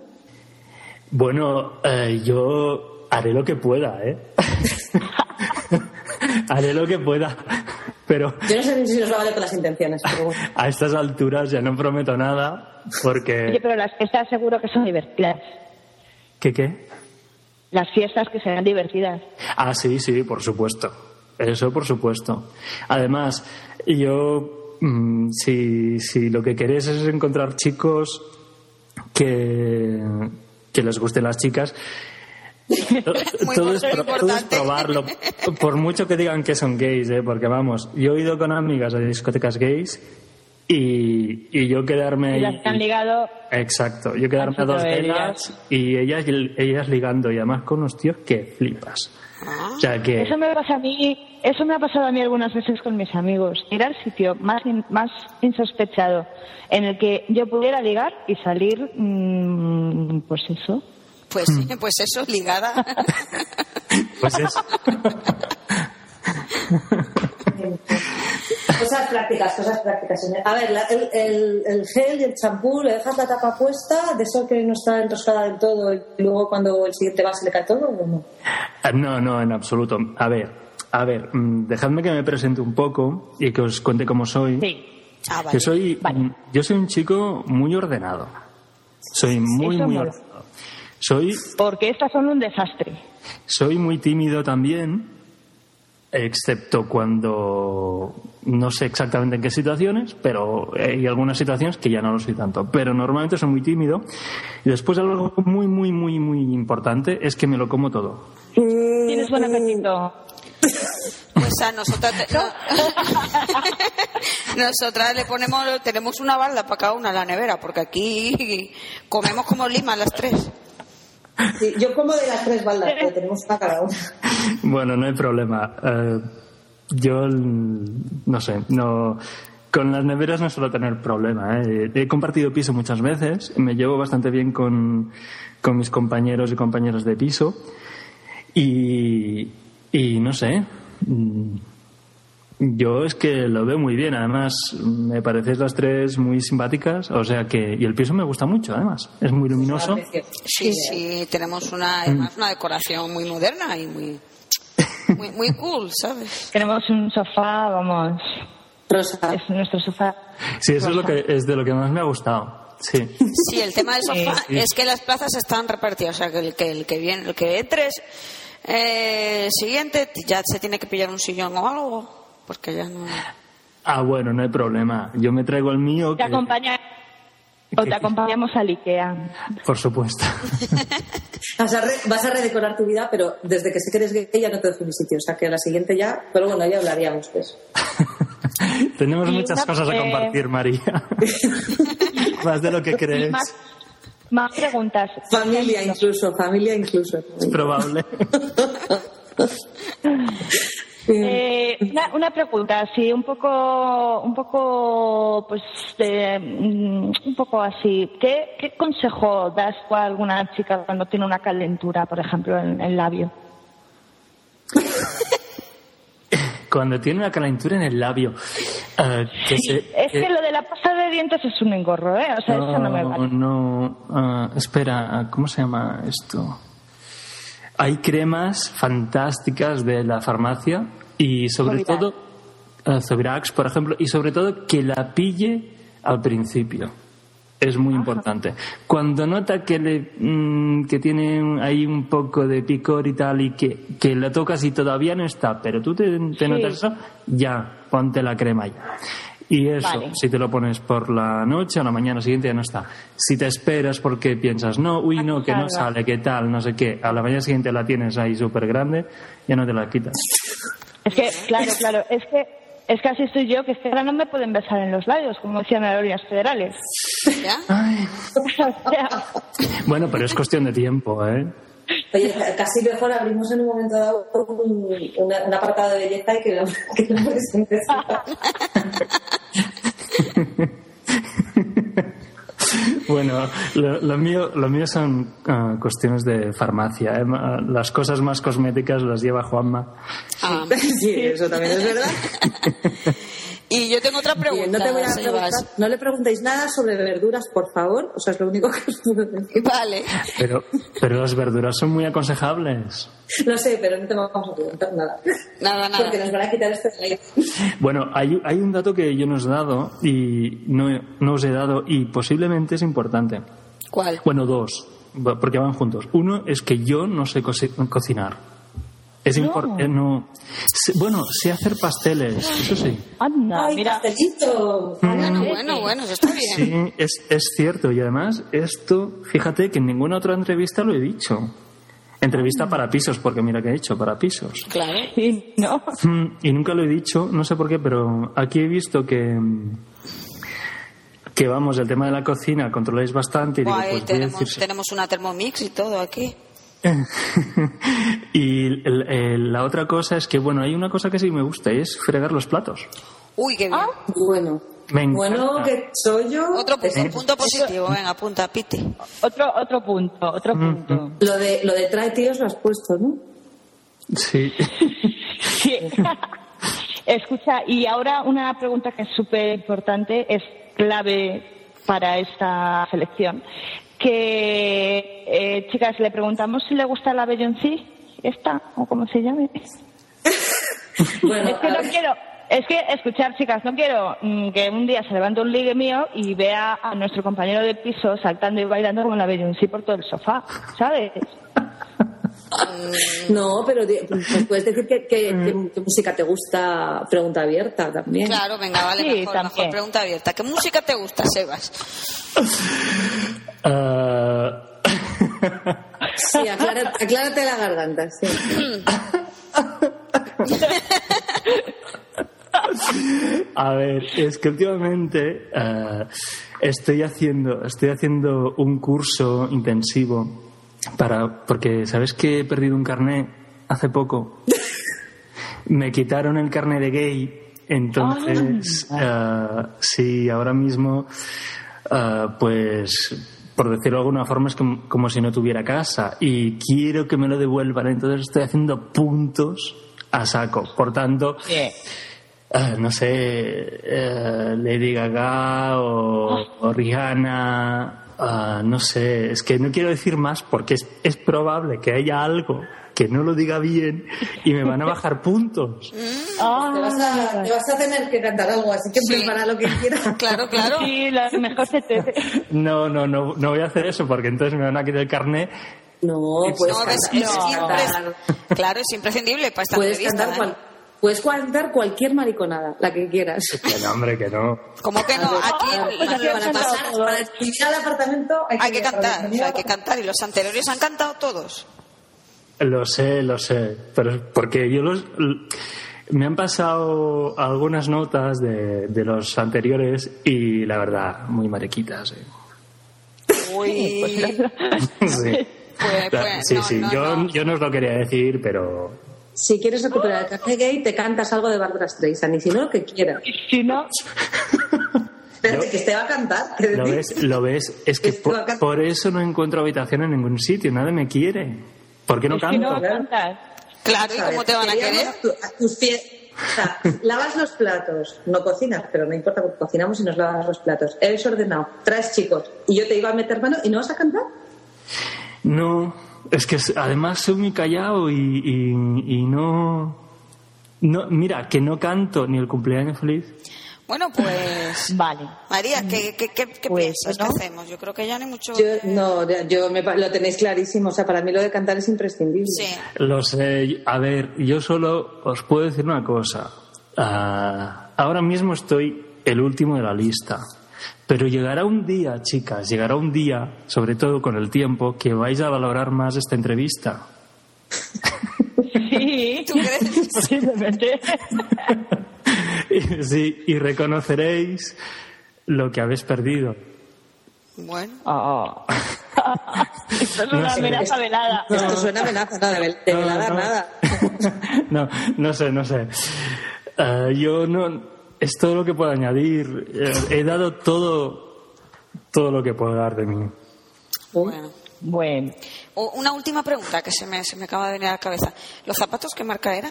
Bueno, eh, yo haré lo que pueda, ¿eh? haré lo que pueda. Pero Yo no sé ni si nos va a valer con las intenciones, pero bueno. a estas alturas ya no prometo nada Oye, porque... pero las fiestas seguro que son divertidas. ¿Qué qué? Las fiestas que serán divertidas. Ah, sí, sí, por supuesto. Eso por supuesto. Además, yo, mm, si, si lo que queréis es encontrar chicos que, que les gusten las chicas, todo, es, todo probarlo. Por mucho que digan que son gays, ¿eh? porque vamos, yo he ido con amigas a discotecas gays y, y yo quedarme Y las que han ligado, Exacto, yo quedarme a dos velas y ellas, ellas ligando y además con unos tíos que flipas. O sea que... Eso me pasa a mí, eso me ha pasado a mí algunas veces con mis amigos. Ir al sitio más, in- más insospechado en el que yo pudiera ligar y salir, mm, pues eso. Pues, Hmm. pues eso, ligada. Pues es. Cosas prácticas, cosas prácticas. A ver, la- el, el- el gel y el champú, le dejas la tapa puesta, de eso que no está enroscada del todo, y luego cuando el siguiente va se le cae todo, ¿o no? Ah, No, no, en absoluto. A ver, a ver, mm, dejadme que me presente un poco y que os cuente cómo soy. Sí. Ah, vale. Yo soy, Vale. yo soy un chico muy ordenado. Soy muy, Eso muy ordenado. Soy, Porque estas son un desastre. soy muy tímido también, excepto cuando no sé exactamente en qué situaciones, pero hay algunas situaciones que ya no lo soy tanto. Pero normalmente soy muy tímido. Y después algo muy, muy, muy, muy importante es que me lo como todo. Tienes buen apetito. Pues a nosotras, te- no- nosotras le ponemos, tenemos una balda para cada una en la nevera, porque aquí comemos como limas las tres. Yo como de las tres baldas, pero tenemos una cada una. Bueno, no hay problema. Eh, yo, mm, no sé, no. Con las neveras no suelo tener problema. ¿eh? He compartido piso muchas veces, me llevo bastante bien con, con mis compañeros y compañeras de piso. Y, y no sé. Mm, Yo es que lo veo muy bien. Además, me parecéis las tres muy simpáticas. O sea que. Y el piso me gusta mucho, además. Es muy luminoso. Sí, sí, tenemos una, además una decoración muy moderna y muy, muy, muy cool, ¿sabes? Tenemos un sofá, vamos, Rosa. es nuestro sofá. Sí, eso es, lo que, es de lo que más me ha gustado. Sí. Sí, el tema del sofá es que las plazas están repartidas, o sea, que el que, el que viene, el que entres eh, siguiente ya se tiene que pillar un sillón o algo, porque ya no. Ah, bueno, no hay problema. Yo me traigo el mío. Te que- acompaña o te acompañamos al Ikea. Por supuesto. Vas a, re- vas a redecorar tu vida, pero desde que sé que eres gay ya no te dejo mi sitio. O sea que a la siguiente ya, pero bueno, ya hablaríamos pues. Tenemos Y muchas cosas a eh, compartir, María. Más de lo que crees. más, más preguntas. Familia incluso, familia incluso. Es probable. Eh, Eh, una, una pregunta, sí, un poco, un poco, pues, mm, un poco así. ¿Qué, ¿Qué consejo das a alguna chica cuando tiene una calentura, por ejemplo, en el labio? Cuando tiene una calentura en el labio. eh, que se- Es que- que lo de la pasta de dientes es un engorro, ¿eh? O sea, eso no me vale. no, ah, espera, ah, ¿cómo se llama esto? Hay cremas fantásticas de la farmacia y sobre Zovirax. todo, ah, Zovirax, por ejemplo, y sobre todo que la pille al principio. Es muy importante. Cuando nota que le mm, que tiene ahí un poco de picor y tal y que, que la tocas y todavía no está, pero tú te, te Sí. notas eso, ya, ponte la crema ya. Y eso, Vale. si te lo pones por la noche o la mañana siguiente ya no está. Si te esperas porque piensas, no, uy, no, que no sale, que tal, no sé qué, a la mañana siguiente la tienes ahí súper grande, ya no te la quitas. Es que, claro, claro, es que, es que así estoy yo, que es que ahora no me pueden besar en los labios, como decían las federales. ¿Ya? O sea, Bueno, pero es cuestión de tiempo, ¿eh? Oye, casi mejor abrimos en un momento dado un, apartado de belleza y que lo, que lo presentes. Bueno, lo, lo mío, lo mío son ah, cuestiones de farmacia. ¿eh? Ma- Las cosas más cosméticas las lleva Juanma. Ah, Sí, eso también es verdad. y yo tengo otra Bien, pregunta, no, te voy a preguntar- no le preguntéis nada sobre verduras, por favor. O sea, es lo único que os puedo decir. Vale. Pero, pero las verduras son muy aconsejables. No sé, pero no te vamos a preguntar nada. Nada, nada. Porque nos van a quitar esto de ahí. Bueno, hay, hay un dato que yo no os he dado y no, no os he dado y posiblemente es importante. ¿Cuál? Bueno, dos, porque van juntos. Uno es que yo no sé co- cocinar. Es No. importante. No. Bueno, sé hacer pasteles, eso sí. anda, ¡Ay, mira. pastelito! Bueno, bueno, bueno, eso está bien. Sí, es, es cierto. Y además, esto, fíjate que en ninguna otra entrevista lo he dicho. Entrevista para pisos, porque mira que he hecho, para pisos. Claro. Sí, ¿no? Mm, Y nunca lo he dicho, no sé por qué, pero aquí he visto que. mm, Que vamos, el tema de la cocina controláis bastante y digo, Guay, pues voy a tenemos, decir- tenemos una Thermomix y todo aquí. y el- el- la otra cosa es que, bueno, hay una cosa que sí me gusta y es fregar los platos. Uy, qué bien. Ah, Bueno. Bueno, que soy yo. Otro punto, ¿Eh? punto positivo, venga, apunta, Piti. Otro, otro punto, otro punto. Lo de, lo de trae tíos lo has puesto, ¿no? Sí. Sí. Escucha, y ahora una pregunta que es súper importante, es clave para esta selección. Que, eh, chicas, le preguntamos si le gusta la Beyoncé, esta, o como se llame. Bueno, Es que no quiero, es que, escuchar, chicas, no quiero mm, que un día se levante un ligue mío y vea a nuestro compañero de piso saltando y bailando como la Beyoncé por todo el sofá, ¿sabes? No, pero pues puedes decir que, que- que- qué música te gusta, pregunta abierta también. Claro, venga, vale, Sí, mejor, mejor pregunta abierta. ¿Qué música te gusta, Sebas? Ah, Sí, aclárate la garganta, sí. a ver, es que últimamente ah, estoy haciendo estoy haciendo un curso intensivo para porque sabes que he perdido un carné hace poco. Me quitaron el carné de gay, entonces ah, sí, ahora mismo ah, pues por decirlo de alguna forma es como, como si no tuviera casa y quiero que me lo devuelvan, entonces estoy haciendo puntos a saco. Por tanto, Ah, no sé, eh, Lady Gaga o, o Rihanna, ah, no sé, es que no quiero decir más porque es, es probable que haya algo que no lo diga bien y me van a bajar puntos. Te vas, a, te vas a tener que cantar algo, así que Sí. prepara lo que quieras. Claro, claro. Sí, la mejor se te... No, no, no, no voy a hacer eso porque entonces me van a quitar el carnet. No, puedes No, es, cantar. es no, impres- claro, es imprescindible para esta Puedes entrevista. cantar, ¿eh? cual- puedes cantar cualquier mariconada, la que quieras. Que no, hombre, que no. ¿Cómo que no? Aquí Para, pasar, para escribir al apartamento hay que, hay que cantar, hay que cantar. Y los anteriores han cantado todos. Lo sé, lo sé, pero porque yo los me han pasado algunas notas de, de los anteriores y la verdad, muy mariquitas. ¿eh? Uy, Sí. pues, pues, sí, no, sí, no, yo, no. yo no os lo quería decir, pero si quieres recuperar el café gay, te cantas algo de Barbara Streisand. Y si no, lo que quieras. Y si no, Espérate, que te va a cantar. ¿qué ¿Lo ves? ¿Lo ves? Es que por, por eso no encuentro habitación en ningún sitio. Nadie me quiere. ¿Por qué no que no canto? cantas. Claro, ¿y cómo te van a querer? tu- a tus pie- o sea, lavas los platos, no cocinas, pero no importa porque cocinamos y nos lavas los platos. Eres ordenado, traes chicos y yo te iba a meter mano y no vas a cantar. No, es que además soy muy callado y, y- y no, no. Mira, que no canto ni el cumpleaños feliz. Bueno, pues. Vale. María, ¿qué, qué, qué, qué Pues, piensas? ¿no? ¿Qué hacemos? Yo creo que ya no hay mucho. Yo, no, yo me lo tenéis clarísimo. O sea, para mí lo de cantar es imprescindible. Sí. Lo sé. A ver, yo solo os puedo decir una cosa. Ah, ahora mismo estoy el último de la lista. Pero llegará un día, chicas, llegará un día, sobre todo con el tiempo, que vais a valorar más esta entrevista. Sí, ¿Tú crees? posiblemente. Sí, y reconoceréis lo que habéis perdido. Bueno. Oh. Esto es No una sé. amenaza velada. Esto suena amenaza, nada, de, velada no. nada. no, no sé, no sé. Eh, yo no. Es todo lo que puedo añadir. Eh, he dado todo, todo lo que puedo dar de mí. Bueno. Bueno, Una última pregunta que se me, se me acaba de venir a la cabeza. ¿Los zapatos qué marca eran?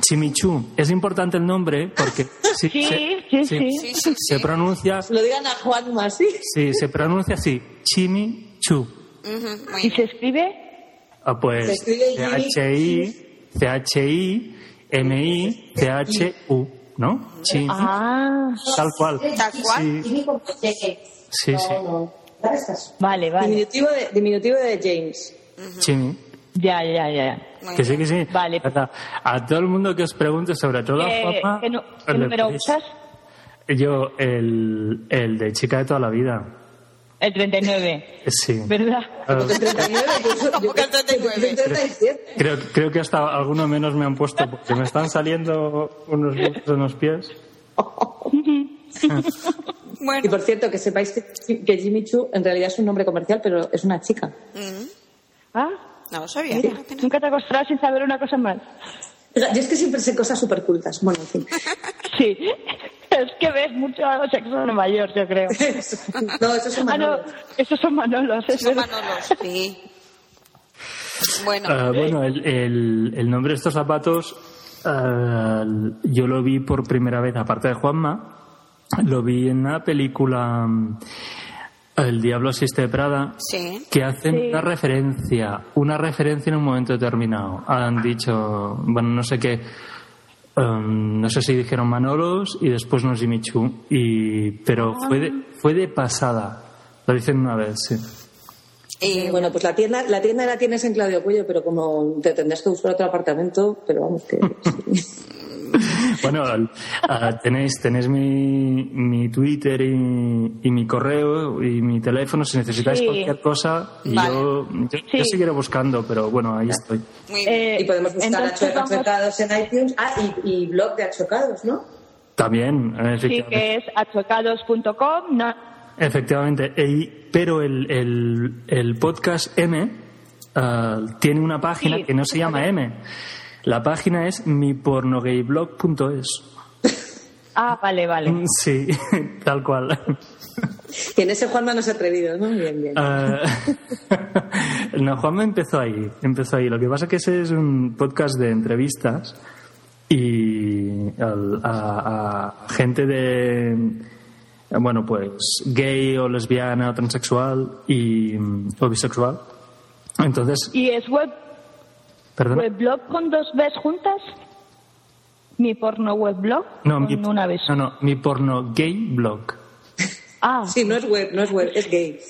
Chimichú. Es importante el nombre porque sí, Sí, se, sí, sí. Sí, sí, se sí. pronuncia, Lo digan a Juan así. sí, se pronuncia así. Muy ¿y se escribe? Ah, Se pues escribe H I C H I M I C H U, ¿no? Chimi. Ah, Tal cual. Tal cual. Sí, sí, sí. vale, vale. Diminutivo de, diminutivo de James. Chimi. Ya, ya, ya. Que sí, que sí. Vale. A todo el mundo que os pregunte sobre todo a ¿Qué, Juanma, qué número usas? Yo, el, el de chica de toda la vida. El 39, Sí. ¿verdad? El 39, pues, yo- ¿Cómo que el 39? el 37. creo, creo que hasta alguno menos me han puesto porque me están saliendo unos bultos en los pies. Y Bueno. por cierto, que sepáis que, que Jimmy Choo en realidad es un nombre comercial, pero es una chica. Ujú. Ah, No lo sabía. mira, nunca te acostarás sin saber una cosa más. Yo es que siempre sé cosas súper cultas. Bueno, en fin. Sí, es que ves mucho sexo de mayor, yo creo. No, eso es un Ah, no, esos son Manolos, es Son. Manolos, sí. Bueno, Ah, bueno, el, el- el nombre de estos zapatos ah, yo lo vi por primera vez, aparte de Juanma, lo vi en una película mm, El Diablo Existe de Prada, sí. que hacen Sí. una referencia, una referencia en un momento determinado. Han dicho, bueno, no sé qué, em, no sé si dijeron Manolos y después no Jimmy Choo, y, pero fue, de, fue de pasada. Lo dicen una vez, sí. Y Bueno, pues la tienda, la tienda la tienes en Claudio Cuello, pero como te tendrás que buscar otro apartamento, pero vamos que. sí. Bueno, tenéis, tenéis mi, mi Twitter y, y mi correo y mi teléfono si necesitáis Sí. cualquier cosa. Y Vale. yo, yo, Sí. yo seguiré buscando, pero bueno, ahí estoy. muy bien. Eh, Y podemos buscar Achocados en iTunes. Ah, y, y blog de Achocados, ¿no? También, Sí, efectivamente. que es achocados.com. No, Efectivamente, y- pero el, el, el podcast M ah, tiene una página Sí. que no se llama M. La página es mipornogayblog.es. ah, vale, vale. Sí, tal cual. Y en ese Juanma no se ha atrevido, ¿no? Bien, bien. Ah, no, Juanma empezó ahí, empezó ahí. Lo que pasa es que ese es un podcast de entrevistas y al- a, a gente de, bueno, pues gay o lesbiana o transexual y, o bisexual. Entonces, ¿Y es web, perdón. weblog con dos Bs juntas? ¿Mi porno weblog? No, con mi, una vez. no, no, mi porno gay blog. Ah, Sí, no es web, no es web, es gay.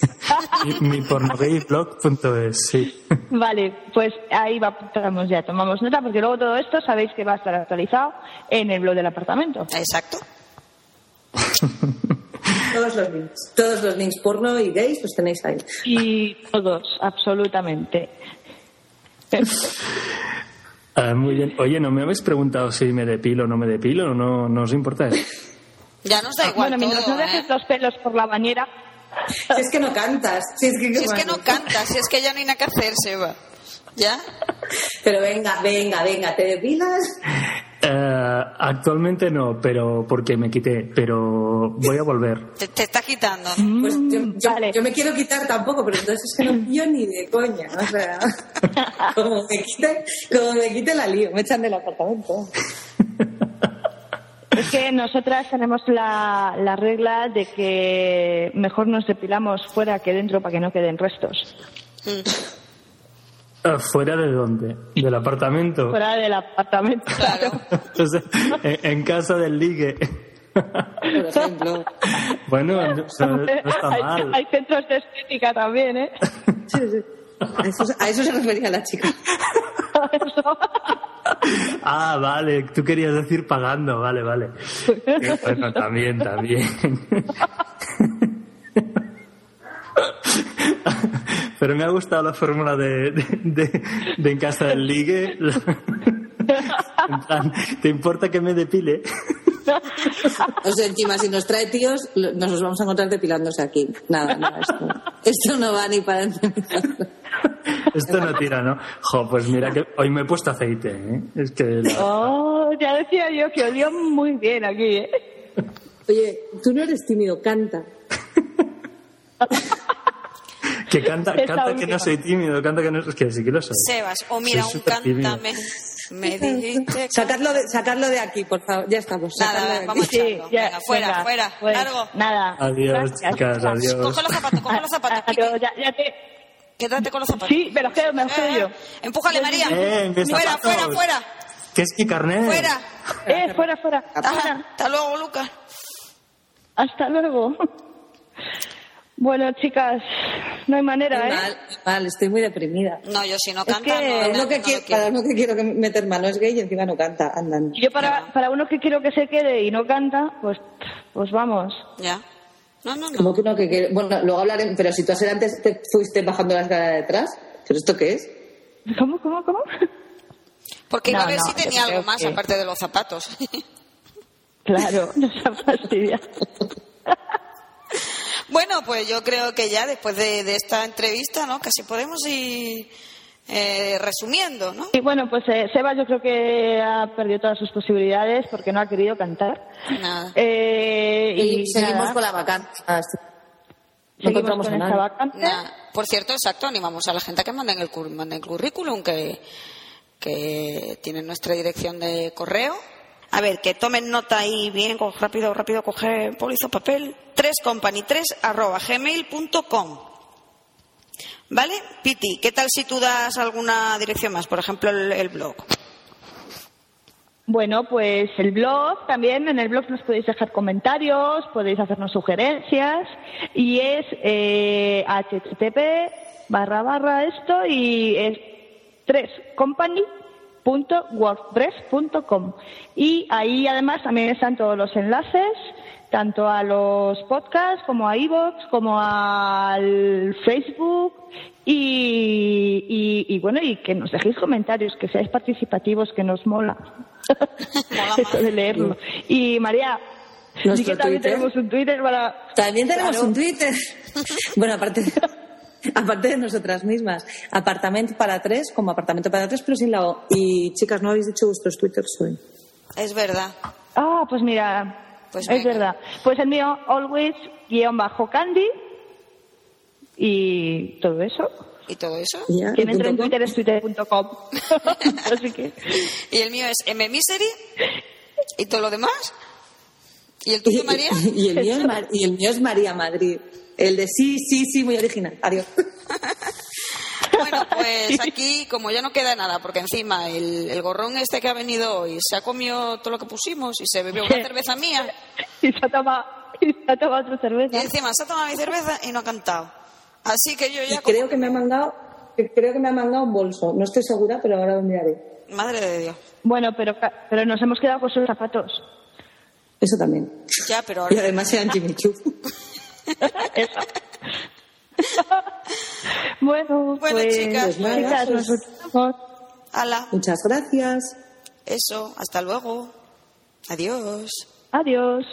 Mi, mi pornogayblog.es, sí. Vale, pues ahí vamos ya, tomamos nota, porque luego todo esto sabéis que va a estar actualizado en el blog del apartamento. Exacto. Todos los links. Todos los links porno y gays los tenéis ahí. Y todos, absolutamente. Ah, muy bien. Oye, ¿no me habéis preguntado si me depilo o no me depilo? ¿No, no os importa eso? Ya nos da igual bueno, mientras todo, no dejes ¿eh? los pelos por la bañera, Si es que no cantas. Si es que, Si es que no canta, si es que ya no hay nada que hacer, Seba. ¿Ya? Pero venga, venga, venga, ¿te depilas? Eh, actualmente no, pero porque me quité, pero voy a volver. Te, te estás quitando. Pues yo, yo- vale. yo me quiero quitar tampoco, pero entonces es que no pillo ni de coña. O sea, como me quite, como me quite la lío, me echan del apartamento. Es que nosotras tenemos la, la regla de que mejor nos depilamos fuera que dentro para que no queden restos. Eh, ¿Fuera de dónde? ¿Del apartamento? Fuera del apartamento. Claro. Sea, en, en casa del ligue. Por ejemplo. bueno, no, no está hay, mal. hay centros de estética también, ¿eh? Sí, sí. A eso, a eso se refería la chica. Ah, vale, tú querías decir pagando, vale, vale. Eh, Bueno, también, también. Pero me ha gustado la fórmula de, de, de- de en casa del ligue. En plan, ¿te importa que me depile? O sea, encima, si nos trae tíos, nos los vamos a encontrar depilándose aquí. Nada, nada, esto, esto no va ni para. Esto no tira, ¿no? Jo, pues mira que hoy me he puesto aceite, ¿eh? Es que la- Oh, ya decía yo que olió muy bien aquí, ¿eh? Oye, tú no eres tímido, canta. que canta, canta que no soy tímido, canta que no es que sí que lo soy. Sebas, o mira, Soy un cántame. Me dijiste. Sacadlo de, sacadlo de aquí, por favor. Ya estamos. Nada, vamos. Sí, echarlo. ya, Venga, fuera, venga, fuera, pues, largo. Nada. Adiós, Gracias. chicas, adiós. Coge los zapatos, coge los zapatos. Adiós, ya, ya te... Quédate con los zapatos. Sí, me los quedo, me los quedo yo. Empújale, María. Eh, fuera, fuera, fuera. ¿Qué es mi carnet? Fuera. Eh, fuera, fuera. Ajá. fuera. Hasta luego, Lucas. Hasta luego. Bueno, chicas, no hay manera, ¿eh? mal, mal, estoy muy deprimida. No, yo si no Es canta, que- no, Para no, uno que, no quiero, lo quiero. para uno que quiero que meter mano es gay y encima no canta, andan. Yo para, para uno que quiero que se quede y no canta, pues, pues vamos. Ya. No, no, Como no. que uno que quiere. Bueno, luego hablaré, pero si tú así antes te fuiste bajando la escalera de atrás, ¿pero esto qué es? ¿Cómo, cómo, cómo? Porque iba No, a ver no, si tenía algo más que- aparte de los zapatos. Claro, no se fastidia. Bueno, pues yo creo que ya después de, de esta entrevista, ¿no? Casi podemos ir eh, resumiendo, ¿no? Y bueno, pues eh, Seba yo creo que ha perdido todas sus posibilidades porque no ha querido cantar. Nada. Eh, y, Y, seguimos nada, con la vacante. Ah, sí. No encontramos con esta vacante. Nada. Por cierto, exacto, animamos a la gente a que manden el, manden el currículum, que, que tienen nuestra dirección de correo. A ver, que tomen nota ahí bien, rápido, rápido, coge polizo, papel. 3company3 arroba gmail.com. ¿Vale? Piti, ¿qué tal si tú das alguna dirección más? Por ejemplo, el, blog. Bueno, pues el blog también, en el blog nos podéis dejar comentarios, podéis hacernos sugerencias y es eh, http barra barra esto y es 3company.wordpress.com y ahí además también están todos los enlaces tanto a los podcasts como a iVoox como al Facebook y, y, y bueno y que nos dejéis comentarios que seáis participativos que nos mola eso de leerlo y María que también Twitter. tenemos un Twitter para También tenemos Claro. un Twitter. bueno, aparte aparte de nosotras mismas. Apartamento para tres, como apartamento para tres, pero sin la O. Y chicas, no habéis dicho vuestros Twitters hoy. Es verdad. Ah, pues mira, Pues es verdad. Pues el mío, always, guion bajo candy y todo eso. ¿Y todo eso? Quien y entre en. Twitter es twitter.com. Así que, Y el mío es M-Misery. ¿Y todo lo demás? ¿Y el tuyo, María? Y, el mío es Mar- y el mío es María Madrid. El de sí, sí, sí, muy original. Adiós. Bueno, pues aquí, como ya no queda nada, porque encima el, el gorrón este que ha venido hoy se ha comido todo lo que pusimos y se bebió una cerveza mía y se ha tomado, y se ha tomado otra y cerveza. encima se ha tomado mi cerveza y no ha cantado. Así que yo Y ya... como- creo que me ha mangado, creo que me ha mangado un bolso. No estoy segura, pero ahora lo miraré. Madre de Dios. Bueno, pero, ca- pero nos hemos quedado con sus zapatos. Eso también. Ya, pero Y ahora... además sean Jimmy Bueno, Bueno, pues, chicas, pues chicas, nos escuchamos. Ala, Muchas gracias. eso, hasta luego. Adiós. Adiós.